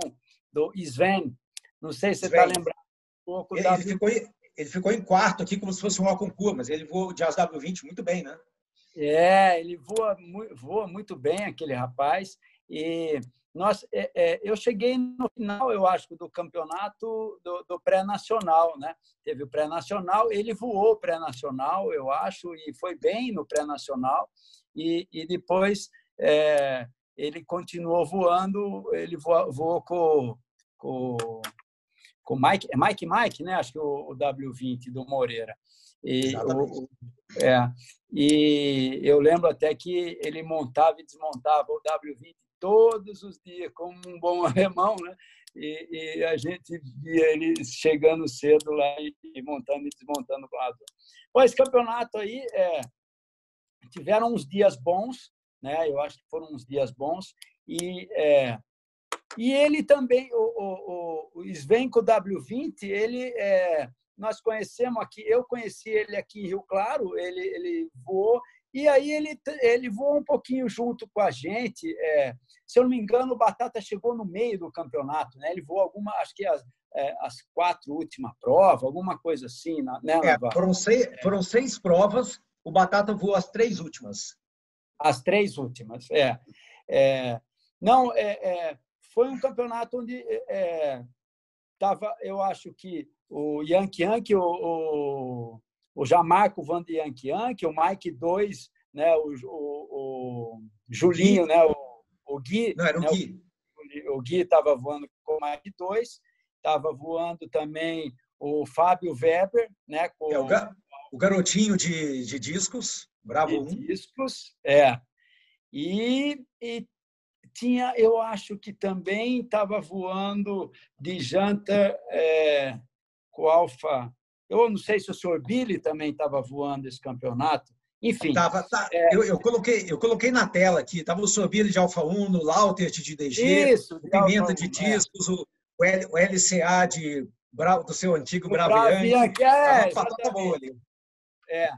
do Sven. Não sei se você está lembrando um pouco ele, da... ele, ficou, ele ficou em quarto aqui, como se fosse um concurso, mas ele voou de ASW20 muito bem, né? É, ele voa, voa muito bem, aquele rapaz. E nós, é, é, eu cheguei no final, eu acho, do campeonato do, do pré-nacional, né? Teve o pré-nacional, ele voou pré-nacional, eu acho, e foi bem no pré-nacional. E, e depois é, ele continuou voando, ele voou, voou com, com, com Mike, é Mike Mike, né? Acho que o, o W20 do Moreira. E, o, é, e eu lembro até que ele montava e desmontava o W20 todos os dias, como um bom (laughs) alemão, né? E, e, a gente via ele chegando cedo lá e, montando e desmontando o lado. Bom, esse campeonato aí é, tiveram uns dias bons, né? Eu acho que foram uns dias bons e é, e ele também o, o, o Svenko W20 ele é, nós conhecemos aqui eu conheci ele aqui em Rio Claro ele ele voou E aí ele, ele voou um pouquinho junto com a gente. É, se eu não me engano, o Batata chegou no meio do campeonato. Né? Ele voou alguma, acho que as, é, as quatro últimas provas, alguma coisa assim. Né, é, foram, seis, foram seis provas, o Batata voou as três últimas. As três últimas, é. é não, é, é, foi um campeonato onde estava, eu acho que o Yankee Yankee, o, o o Jamarco Van de Yankee Yankee, o Mike 2, né, o, o, o Julinho, né, o, o Gui. Não, era o né, Gui. O, o Gui estava voando com o Mike 2, estava voando também o Fábio Weber, né, com é, o, ga, o garotinho de, de discos, Bravo de 1. Discos, é. E, e tinha, eu acho que também estava voando de janta é, com Alfa eu não sei se o senhor Billy também estava voando esse campeonato. Enfim. Tava, tá, é... eu, eu, coloquei, eu coloquei na tela aqui, estava o senhor Billy de Alfa 1, no Lautert de DG, Isso, o Pimenta de é. Discos, é. o, o LCA de, do seu antigo Braviante. É, boa ali. É.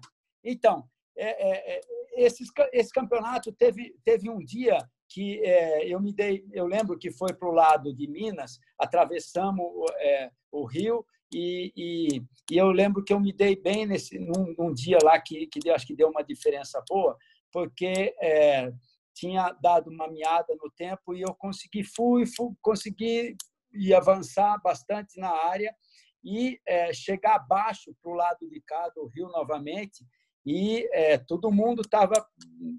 Então, é, é, é, esse, esse campeonato teve, teve um dia que é, eu me dei, eu lembro que foi para o lado de Minas, atravessamos é, o rio e, e, e, eu lembro que eu me dei bem nesse num, num dia lá que, que deu, acho que deu uma diferença boa, porque é, tinha dado uma miada no tempo e eu consegui fui, fui consegui e avançar bastante na área e é, chegar abaixo para o lado de cá do rio novamente e é, todo mundo estava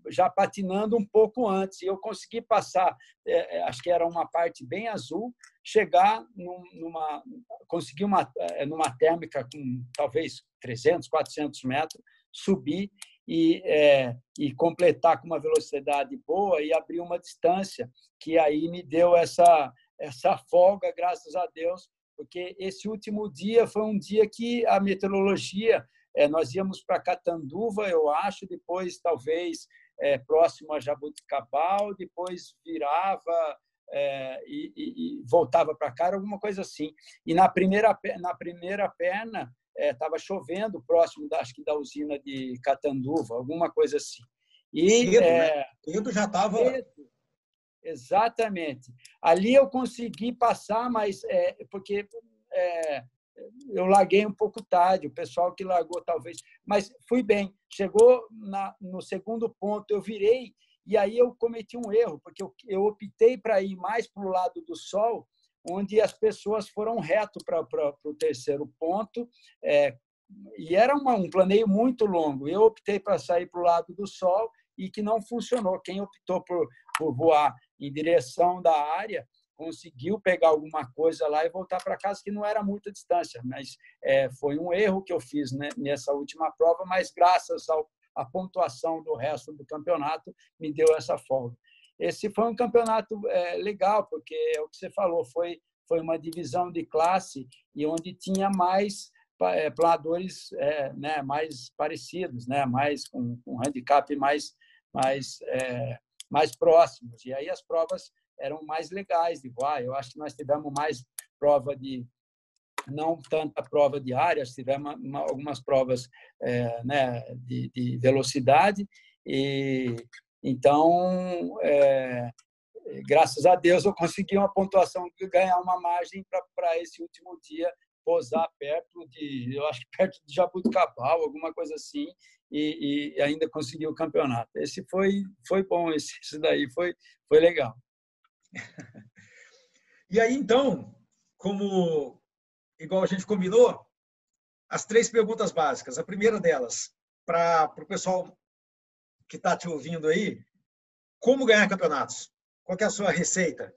já patinando um pouco antes. E eu consegui passar, é, acho que era uma parte bem azul, chegar num, numa, conseguir uma é, numa térmica com talvez 300, 400 metros, subir e, é, e completar com uma velocidade boa e abrir uma distância que aí me deu essa essa folga, graças a Deus, porque esse último dia foi um dia que a meteorologia é, nós íamos para Catanduva, eu acho, depois talvez é, próximo a Jabuticabal, depois virava é, e, e, e, voltava para cá, alguma coisa assim. E na primeira, na primeira perna estava é, chovendo próximo, da, acho que da usina de Catanduva, alguma coisa assim. E cedo, é, né? cedo já estava. Exatamente. Ali eu consegui passar, mas é, porque é, eu larguei um pouco tarde, o pessoal que largou talvez, mas fui bem. Chegou na, no segundo ponto, eu virei e aí eu cometi um erro, porque eu, eu optei para ir mais para o lado do sol, onde as pessoas foram reto para o terceiro ponto, é, e era uma, um planeio muito longo. Eu optei para sair para o lado do sol e que não funcionou. Quem optou por, por voar em direção da área conseguiu pegar alguma coisa lá e voltar para casa, que não era muita distância, mas é, foi um erro que eu fiz né, nessa última prova, mas graças ao, à pontuação do resto do campeonato, me deu essa folga. Esse foi um campeonato é, legal, porque é o que você falou, foi, foi uma divisão de classe e onde tinha mais é, planadores é, né, mais parecidos, né, mais com, com handicap mais, mais, é, mais próximos. E aí as provas eram mais legais de voar. Eu acho que nós tivemos mais prova de não tanta prova de áreas, tivemos uma, algumas provas é, né, de, de, velocidade e então é, graças a Deus eu consegui uma pontuação ganhar uma margem para esse último dia posar perto de eu acho que perto de Jabuticabal alguma coisa assim e, e ainda consegui o campeonato esse foi foi bom esse, esse daí foi foi legal (laughs) E aí, então, como igual a gente combinou, as três perguntas básicas. A primeira delas, para o pessoal que está te ouvindo aí, como ganhar campeonatos? Qual é a sua receita?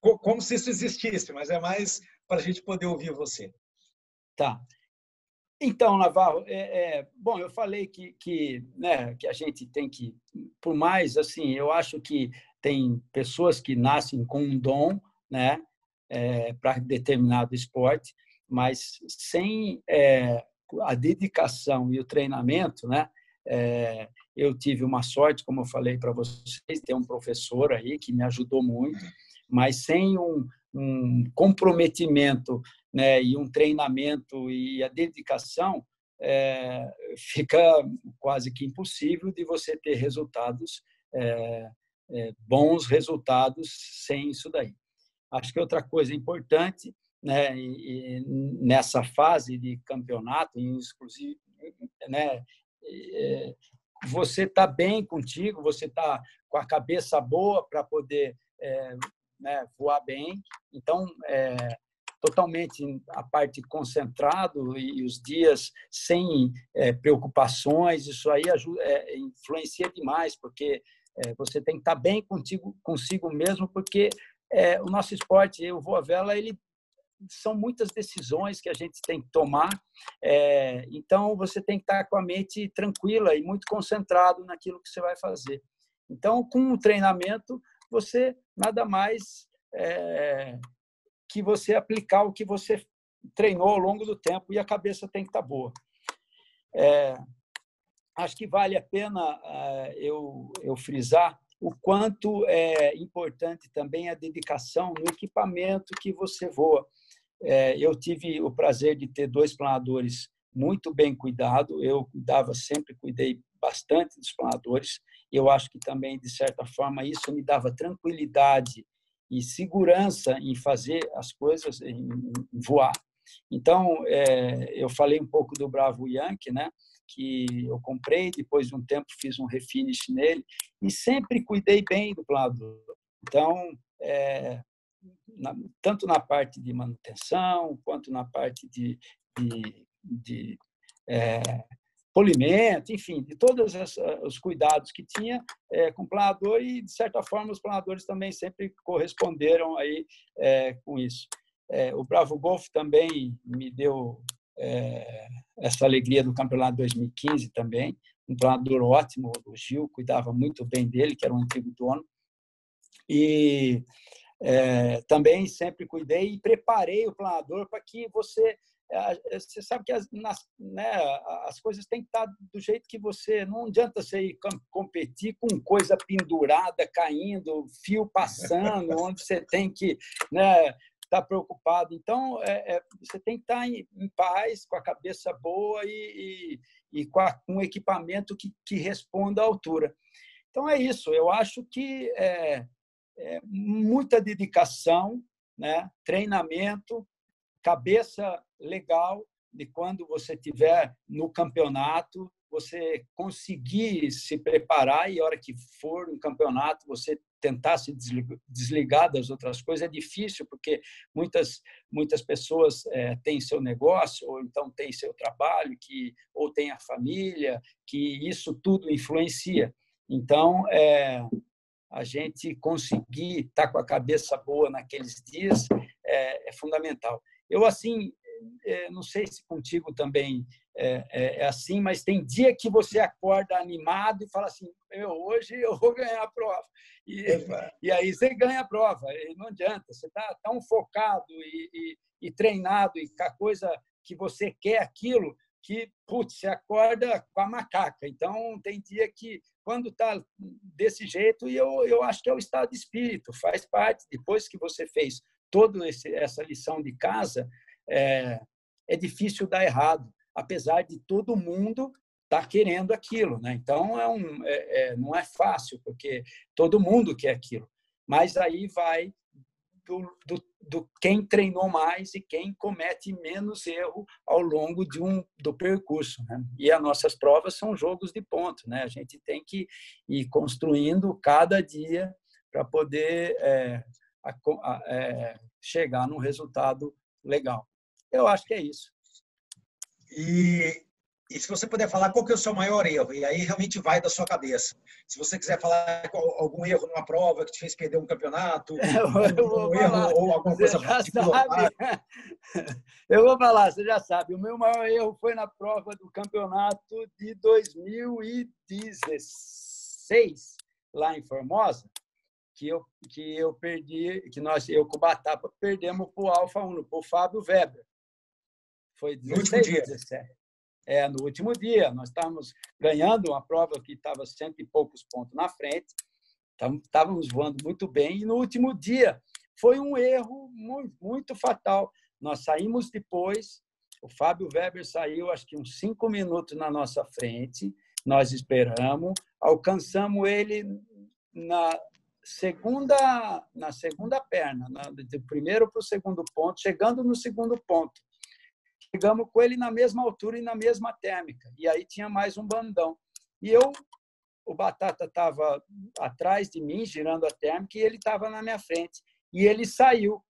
Como se isso existisse, mas é mais para a gente poder ouvir você. Tá. Então, Navarro, é, é, bom, eu falei que, que, né, que a gente tem que, por mais, assim, eu acho que tem pessoas que nascem com um dom, né, é, para determinado esporte, mas sem é, a dedicação e o treinamento, né, é, eu tive uma sorte, como eu falei para vocês, ter um professor aí que me ajudou muito, mas sem um, um comprometimento né, e um treinamento e a dedicação, é, fica quase que impossível de você ter resultados, é, é, bons resultados sem isso daí. Acho que outra coisa importante né, e, e nessa fase de campeonato, inclusive, né, é, você está bem contigo, você está com a cabeça boa para poder é, né, voar bem. Então, é, totalmente a parte concentrado e os dias sem é, preocupações, isso aí ajuda, é, influencia demais, porque é, você tem que estar bem contigo, consigo mesmo, porque é, o nosso esporte, o voa vela, ele são muitas decisões que a gente tem que tomar. É, então, você tem que estar com a mente tranquila e muito concentrado naquilo que você vai fazer. Então, com o treinamento, você nada mais é, que você aplicar o que você treinou ao longo do tempo e a cabeça tem que estar boa. É, acho que vale a pena é, eu, eu frisar o quanto é importante também a dedicação no equipamento que você voa. É, eu tive o prazer de ter dois planadores muito bem cuidado. Eu cuidava sempre, cuidei bastante dos planadores. Eu acho que também, de certa forma, isso me dava tranquilidade e segurança em fazer as coisas, em voar. Então, é, eu falei um pouco do Bravo Yankee, né? Que eu comprei, depois de um tempo fiz um refinish nele e sempre cuidei bem do planador. Então, é, na, tanto na parte de manutenção, quanto na parte de, de, de é, polimento, enfim, de todos os cuidados que tinha é, com o planador e, de certa forma, os planadores também sempre corresponderam aí é, com isso. É, o Bravo Golf também me deu é, essa alegria do campeonato 2015 também, um planador ótimo, o Gil cuidava muito bem dele, que era um antigo dono, e é, também sempre cuidei e preparei o planador para que você você sabe que as, nas, né, as coisas têm que estar do jeito que você não adianta você ir competir com coisa pendurada caindo fio passando (laughs) onde você tem que né, estar preocupado então é, é, você tem que estar em, em, paz com a cabeça boa e, e, e com a, um equipamento que, que responda à altura então é isso eu acho que é, é, muita dedicação, né? treinamento, cabeça legal de quando você tiver no campeonato, você conseguir se preparar e a hora que for um campeonato você tentar se desligar das outras coisas é difícil porque muitas muitas pessoas é, têm seu negócio ou então têm seu trabalho que ou tem a família que isso tudo influencia então é, a gente conseguir estar com a cabeça boa naqueles dias é, é fundamental. Eu, assim, não sei se contigo também é, é, é, assim, mas tem dia que você acorda animado e fala assim: hoje eu vou ganhar a prova. E, (laughs) e aí você ganha a prova, não adianta, você está tão focado e, e, e treinado e com a coisa que você quer aquilo, que, putz, você acorda com a macaca. Então, tem dia que, quando está desse jeito, e eu, eu acho que é o estado de espírito, faz parte, depois que você fez toda essa lição de casa, é, é difícil dar errado, apesar de todo mundo estar tá querendo aquilo. Né? Então, é um, é, é, não é fácil, porque todo mundo quer aquilo. Mas aí vai do, do, do, quem treinou mais e quem comete menos erro ao longo de um do percurso. Né? E as nossas provas são jogos de ponto, né? A gente tem que ir construindo cada dia para poder é, a, a, é, chegar num resultado legal. Eu acho que é isso. E e se você puder falar qual que é o seu maior erro, e aí realmente vai da sua cabeça. Se você quiser falar algum erro numa prova que te fez perder um campeonato, (laughs) um erro ou alguma coisa particular. (laughs) Eu vou falar, você já sabe. O meu maior erro foi na prova do campeonato de 2016, lá em Formosa, que eu, que eu perdi, que nós, eu com o Batapa, perdemos para o Alfa 1, para o Fábio Weber. Foi 16, 17. É, no último dia, nós estávamos ganhando uma prova que estava cento e poucos pontos na frente, estávamos voando muito bem, e no último dia foi um erro muito, muito fatal. Nós saímos depois, O Fábio Weber saiu, acho que uns cinco minutos na nossa frente. Nós esperamos, alcançamos ele na segunda na segunda perna, na, do primeiro para o segundo ponto, chegando no segundo ponto. Chegamos com ele na mesma altura e na mesma térmica. E aí tinha mais um bandão. E eu, o Batata estava atrás de mim, girando a térmica, e ele estava na minha frente. E ele saiu.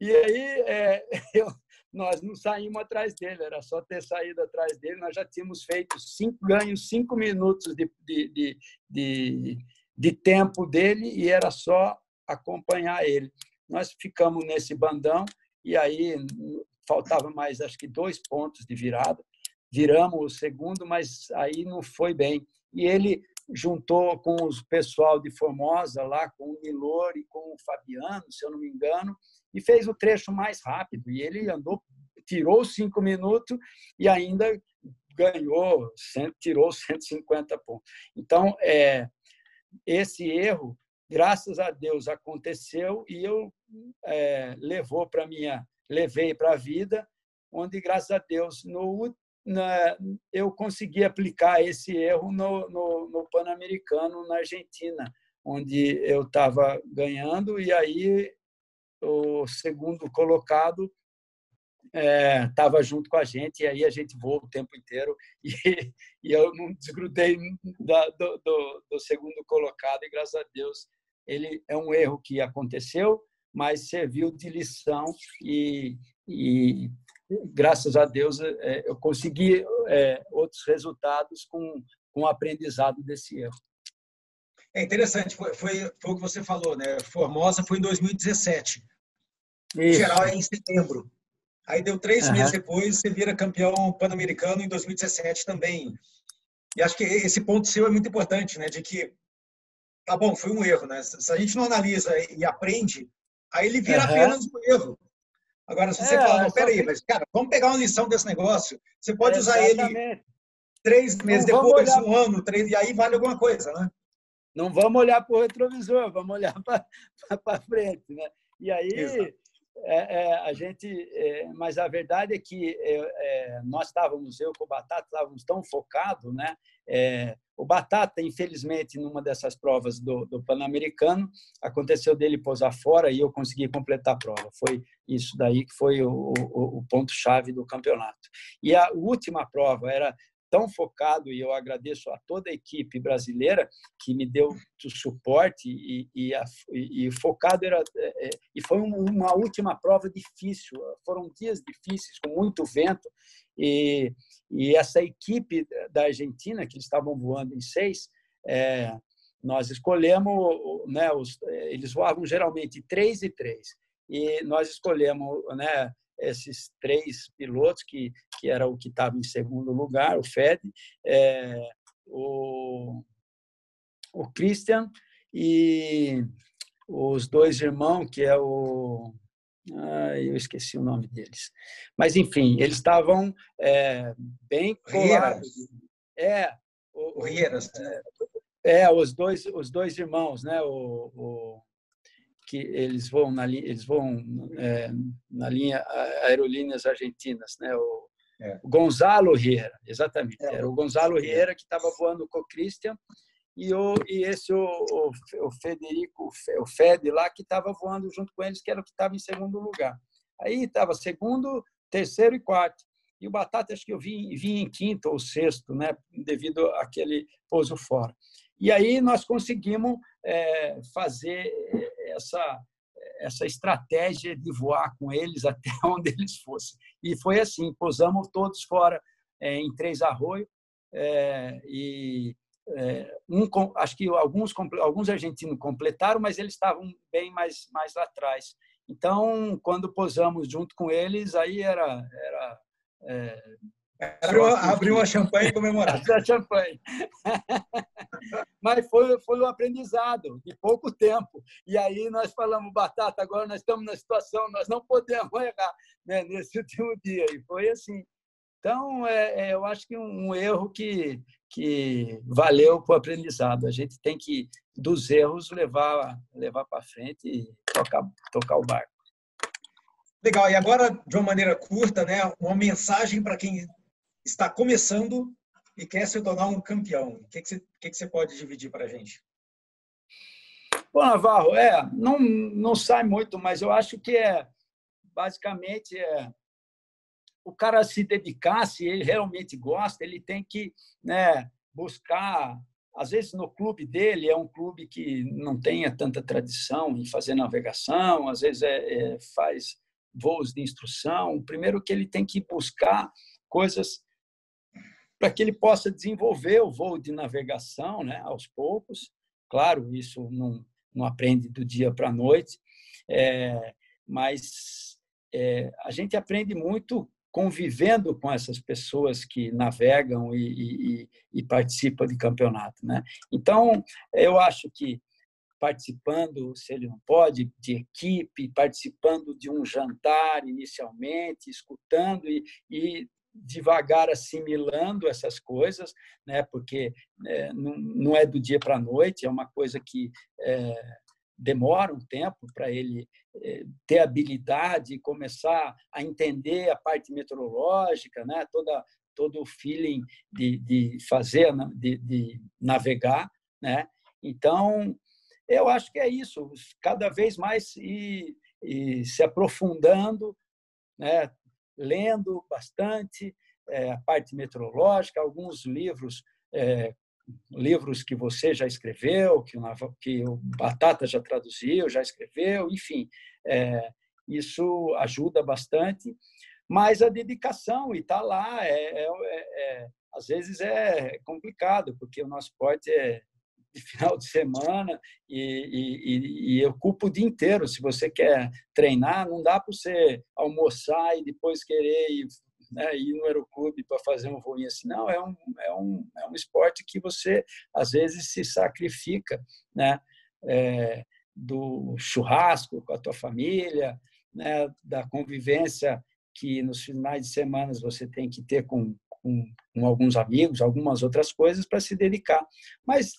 E aí é, (laughs) eu, nós não saímos atrás dele, era só ter saído atrás dele. Nós já tínhamos feito cinco ganhos, cinco minutos de, de, de, de, de tempo dele e era só acompanhar ele. Nós ficamos nesse bandão e aí faltava mais, acho que dois pontos de virada. Viramos o segundo, mas aí não foi bem. E ele juntou com o pessoal de Formosa, lá com o Milor e com o Fabiano, se eu não me engano, e fez o trecho mais rápido. E ele andou, tirou cinco minutos e ainda ganhou, tirou 150 pontos. Então, é, esse erro, graças a Deus, aconteceu e eu é, levou para minha, levei para a vida, onde graças a Deus no na, eu consegui aplicar esse erro no, no, no Pan-Americano na Argentina, onde eu estava ganhando e aí o segundo colocado estava é, junto com a gente e aí a gente voou o tempo inteiro (laughs) e, e eu não desgrudei da, do, do, do, segundo colocado e graças a Deus ele é um erro que aconteceu mas serviu de lição e, e graças a Deus é, eu consegui é, outros resultados com, com o aprendizado desse erro. É interessante, foi, foi, foi o que você falou, né? Formosa foi em 2017. Isso. geral é em setembro. Aí deu três uhum. meses depois, você vira campeão pan-americano em 2017 também. E acho que esse ponto seu é muito importante, né? De que, tá bom, foi um erro, né? Se a gente não analisa e aprende, aí ele vira uhum. apenas um erro. Agora, se você é, falar, não, peraí, mas, cara, vamos pegar uma lição desse negócio. Você pode usar ele três meses depois, olhar... um ano, três, e aí vale alguma coisa, né? Não vamos olhar para o retrovisor, vamos olhar para (laughs) frente, né? E aí, Exato é, é, a gente, é, mas a verdade é que é, é, nós estávamos, eu com o Batata, estávamos tão focados, né? É, o Batata, infelizmente, numa dessas provas do, do Pan-Americano, aconteceu dele posar fora e eu consegui completar a prova. Foi isso daí que foi o, o, o ponto-chave do campeonato. E a última prova era tão focado e eu agradeço a toda a equipe brasileira que me deu o suporte e, e, e, e focado era é, é, e foi uma última prova difícil. Foram dias difíceis com muito vento e, e essa equipe da Argentina que estavam voando em seis é, nós escolhemos né os, eles voavam geralmente três e três e nós escolhemos né esses três pilotos, que, que era o que estava em segundo lugar, o Fed, é, o, o Christian e os dois irmãos, que é o. Ah, eu esqueci o nome deles. Mas, enfim, eles estavam é, bem colados. É, o, o Rieras. É, é, os dois, os dois irmãos, né? O, o que eles vão na linha, eles vão é, na linha aerolíneas argentinas, né? O, é. o Gonzalo Riera, exatamente. É. Era o Gonzalo Riera que estava voando com o Christian e o e esse o, o, o Federico, o Fed lá que estava voando junto com eles, que era o que estava em segundo lugar. Aí estava segundo, terceiro e quarto. E o Batata acho que eu vim, vim em quinto ou sexto, né? Devido àquele pouso fora. E aí nós conseguimos é, fazer essa, essa estratégia de voar com eles (laughs) até onde eles fossem. E foi assim, posamos todos fora é, em Três Arroio é, e é, um, acho que alguns, alguns argentinos completaram, mas eles estavam bem mais, mais atrás. Então, quando posamos junto com eles, aí era, era é, Abriu, abriu a champanhe e comemorar. Abriu a champanhe. (laughs) Mas foi, foi um aprendizado de pouco tempo. E aí nós falamos, Batata, agora nós estamos na situação, nós não podemos errar né, nesse (laughs) último dia. E foi assim. Então, é, é, eu acho que um, erro que, que valeu para o aprendizado. A gente tem que, dos erros, levar, levar para frente e tocar, tocar o barco. Legal. E agora, de uma maneira curta, né, uma mensagem para quem está começando e quer se tornar um campeão. O que, que, você, que, que você pode dividir para a gente? Bom, Navarro, é, não, não sai muito, mas eu acho que é basicamente é o cara se dedicar, se ele realmente gosta, ele tem que né, buscar. Às vezes, no clube dele, é um clube que não tenha tanta tradição em fazer navegação, às vezes é, é, faz voos de instrução. Primeiro, que ele tem que buscar coisas para que ele possa desenvolver o voo de navegação né, aos poucos. Claro, isso não, não aprende do dia para a noite, é, mas é, a gente aprende muito convivendo com essas pessoas que navegam e, e, e, participam de campeonato. Né? Então, eu acho que participando, se ele não pode, de equipe, participando de um jantar inicialmente, escutando e, e devagar assimilando essas coisas, né? porque é, não, não é do dia para a noite, é uma coisa que é, demora um tempo para ele é, ter habilidade e começar a entender a parte meteorológica, né? toda todo o feeling de, de fazer, de, de navegar, né? Então, eu acho que é isso, cada vez mais ir se aprofundando, né? Lendo bastante é, a parte meteorológica, alguns livros, é, livros que você já escreveu, que, que o Batata já traduziu, já escreveu, enfim, é, isso ajuda bastante. Mas a dedicação e tá lá, é, é, é, às vezes é complicado, porque o nosso esporte é de final de semana e, e, e, ocupa o dia inteiro. Se você quer treinar, não dá para você almoçar e depois querer ir, né, ir no aeroclube para fazer um voo assim. Não, é um, é, um, é um esporte que você, às vezes, se sacrifica né, é, do churrasco com a tua família, né, da convivência que nos finais de semana você tem que ter com, com, com, alguns amigos, algumas outras coisas para se dedicar. Mas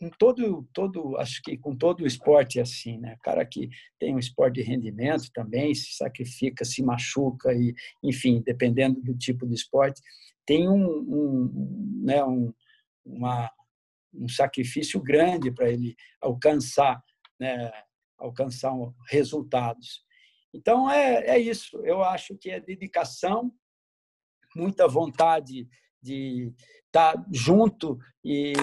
com todo, todo, acho que com todo o esporte é assim, né? Cara que tem um esporte de rendimento também se sacrifica, se machuca e, enfim, dependendo do tipo de esporte, tem um, um né, um, uma, um sacrifício grande para ele alcançar, né, alcançar resultados. Então é, é isso. Eu acho que é dedicação, muita vontade de estar junto e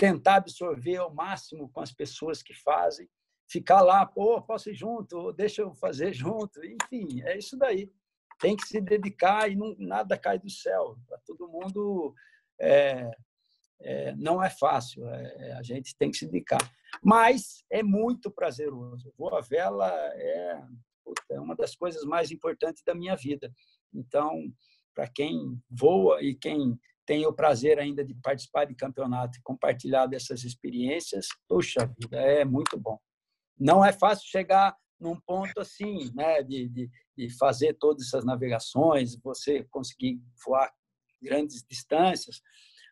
tentar absorver ao máximo com as pessoas que fazem, ficar lá, pô, posso ir junto, deixa eu fazer junto, enfim, é isso daí. Tem que se dedicar e não, nada cai do céu. Para todo mundo é, é, não é fácil, é, a gente tem que se dedicar. Mas é muito prazeroso. Voar vela é, é uma das coisas mais importantes da minha vida. Então, para quem voa e quem tenho o prazer ainda de participar de campeonato e compartilhar dessas experiências, puxa vida, é muito bom. Não é fácil chegar num ponto assim, né, de, de, de fazer todas essas navegações, você conseguir voar grandes distâncias,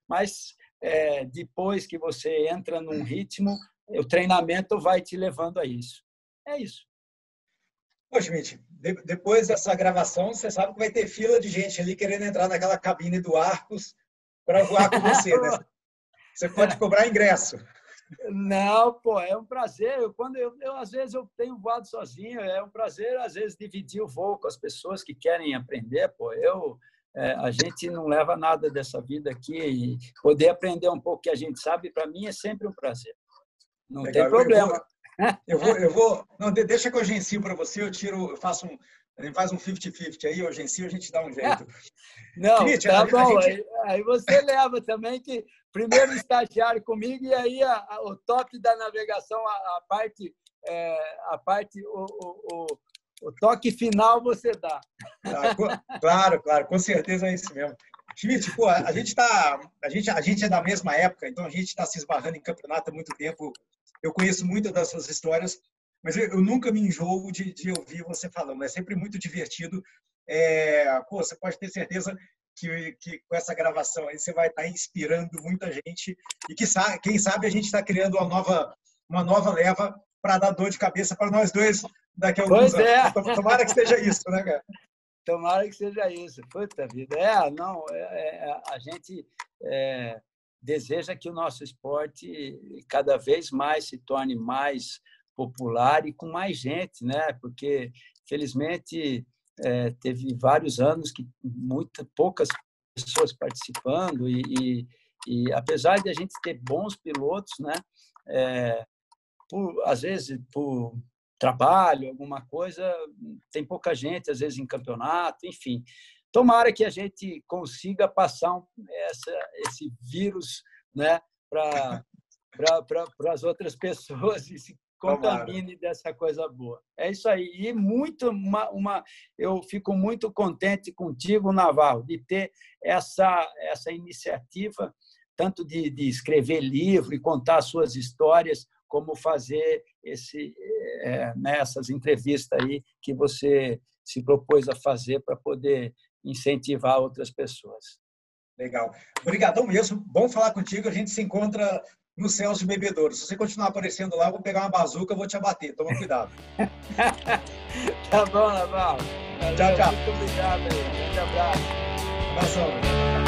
mas é, depois que você entra num ritmo, o treinamento vai te levando a isso. É isso. Ô, Schmidt, depois dessa gravação, você sabe que vai ter fila de gente ali querendo entrar naquela cabine do Arcos para voar com você. Né? Você pode cobrar ingresso. Não, pô, é um prazer. Eu, quando eu, eu, às vezes eu tenho voado sozinho, é um prazer às vezes dividir o voo com as pessoas que querem aprender. Pô, eu é, a gente não leva nada dessa vida aqui e poder aprender um pouco que a gente sabe para mim é sempre um prazer. Não Legal. tem problema. Eu vou, eu vou, não, deixa que eu agencio para você. Eu tiro, eu faço um, a gente faz um 50-50 aí, hoje em si a gente dá um jeito. (laughs) Não, tá bom. Gente... Aí, você leva também que primeiro estagiário comigo e aí a, a, o top da navegação, a, a parte, é, a parte o, o, o, toque final você dá. Ah, claro, claro, com certeza é isso mesmo. Schmidt, pô, a gente tá, a gente, a gente é da mesma época, então a gente está se esbarrando em campeonato há muito tempo. Eu conheço muitas dessas histórias mas eu, eu nunca me enjoo de, de, ouvir você falando. É sempre muito divertido. É, pô, você pode ter certeza que, que, com essa gravação aí você vai estar inspirando muita gente e que quem sabe a gente está criando uma nova, uma nova leva para dar dor de cabeça para nós dois daqui a alguns pois anos. É. Tomara que seja isso, né, cara? Tomara que seja isso. Puta vida. É, não, é, é, a gente é, deseja que o nosso esporte cada vez mais se torne mais popular e com mais gente, né? Porque, felizmente, é, teve vários anos que muito poucas pessoas participando e, e, e, apesar de a gente ter bons pilotos, né? É, por, às vezes por trabalho, alguma coisa, tem pouca gente, às vezes em campeonato, enfim. Tomara que a gente consiga passar um, essa, esse vírus né, para pra, as outras (laughs) pessoas e se contamine Tomara. dessa coisa boa. É isso aí. E muito uma, uma, eu fico muito contente contigo, Navarro, de ter essa essa iniciativa tanto de, de escrever livro e contar suas histórias, como fazer esse é, nessas entrevistas aí que você se propôs a fazer para poder incentivar outras pessoas. Legal. Obrigadão mesmo. Bom falar contigo. A gente se encontra no Celso Bebedouro. Se você continuar aparecendo lá, eu vou pegar uma bazuca e vou te abater. Toma cuidado. (laughs) tá bom, Naval. Tchau, tchau. Muito obrigado. Aí. Um grande abraço. Abração.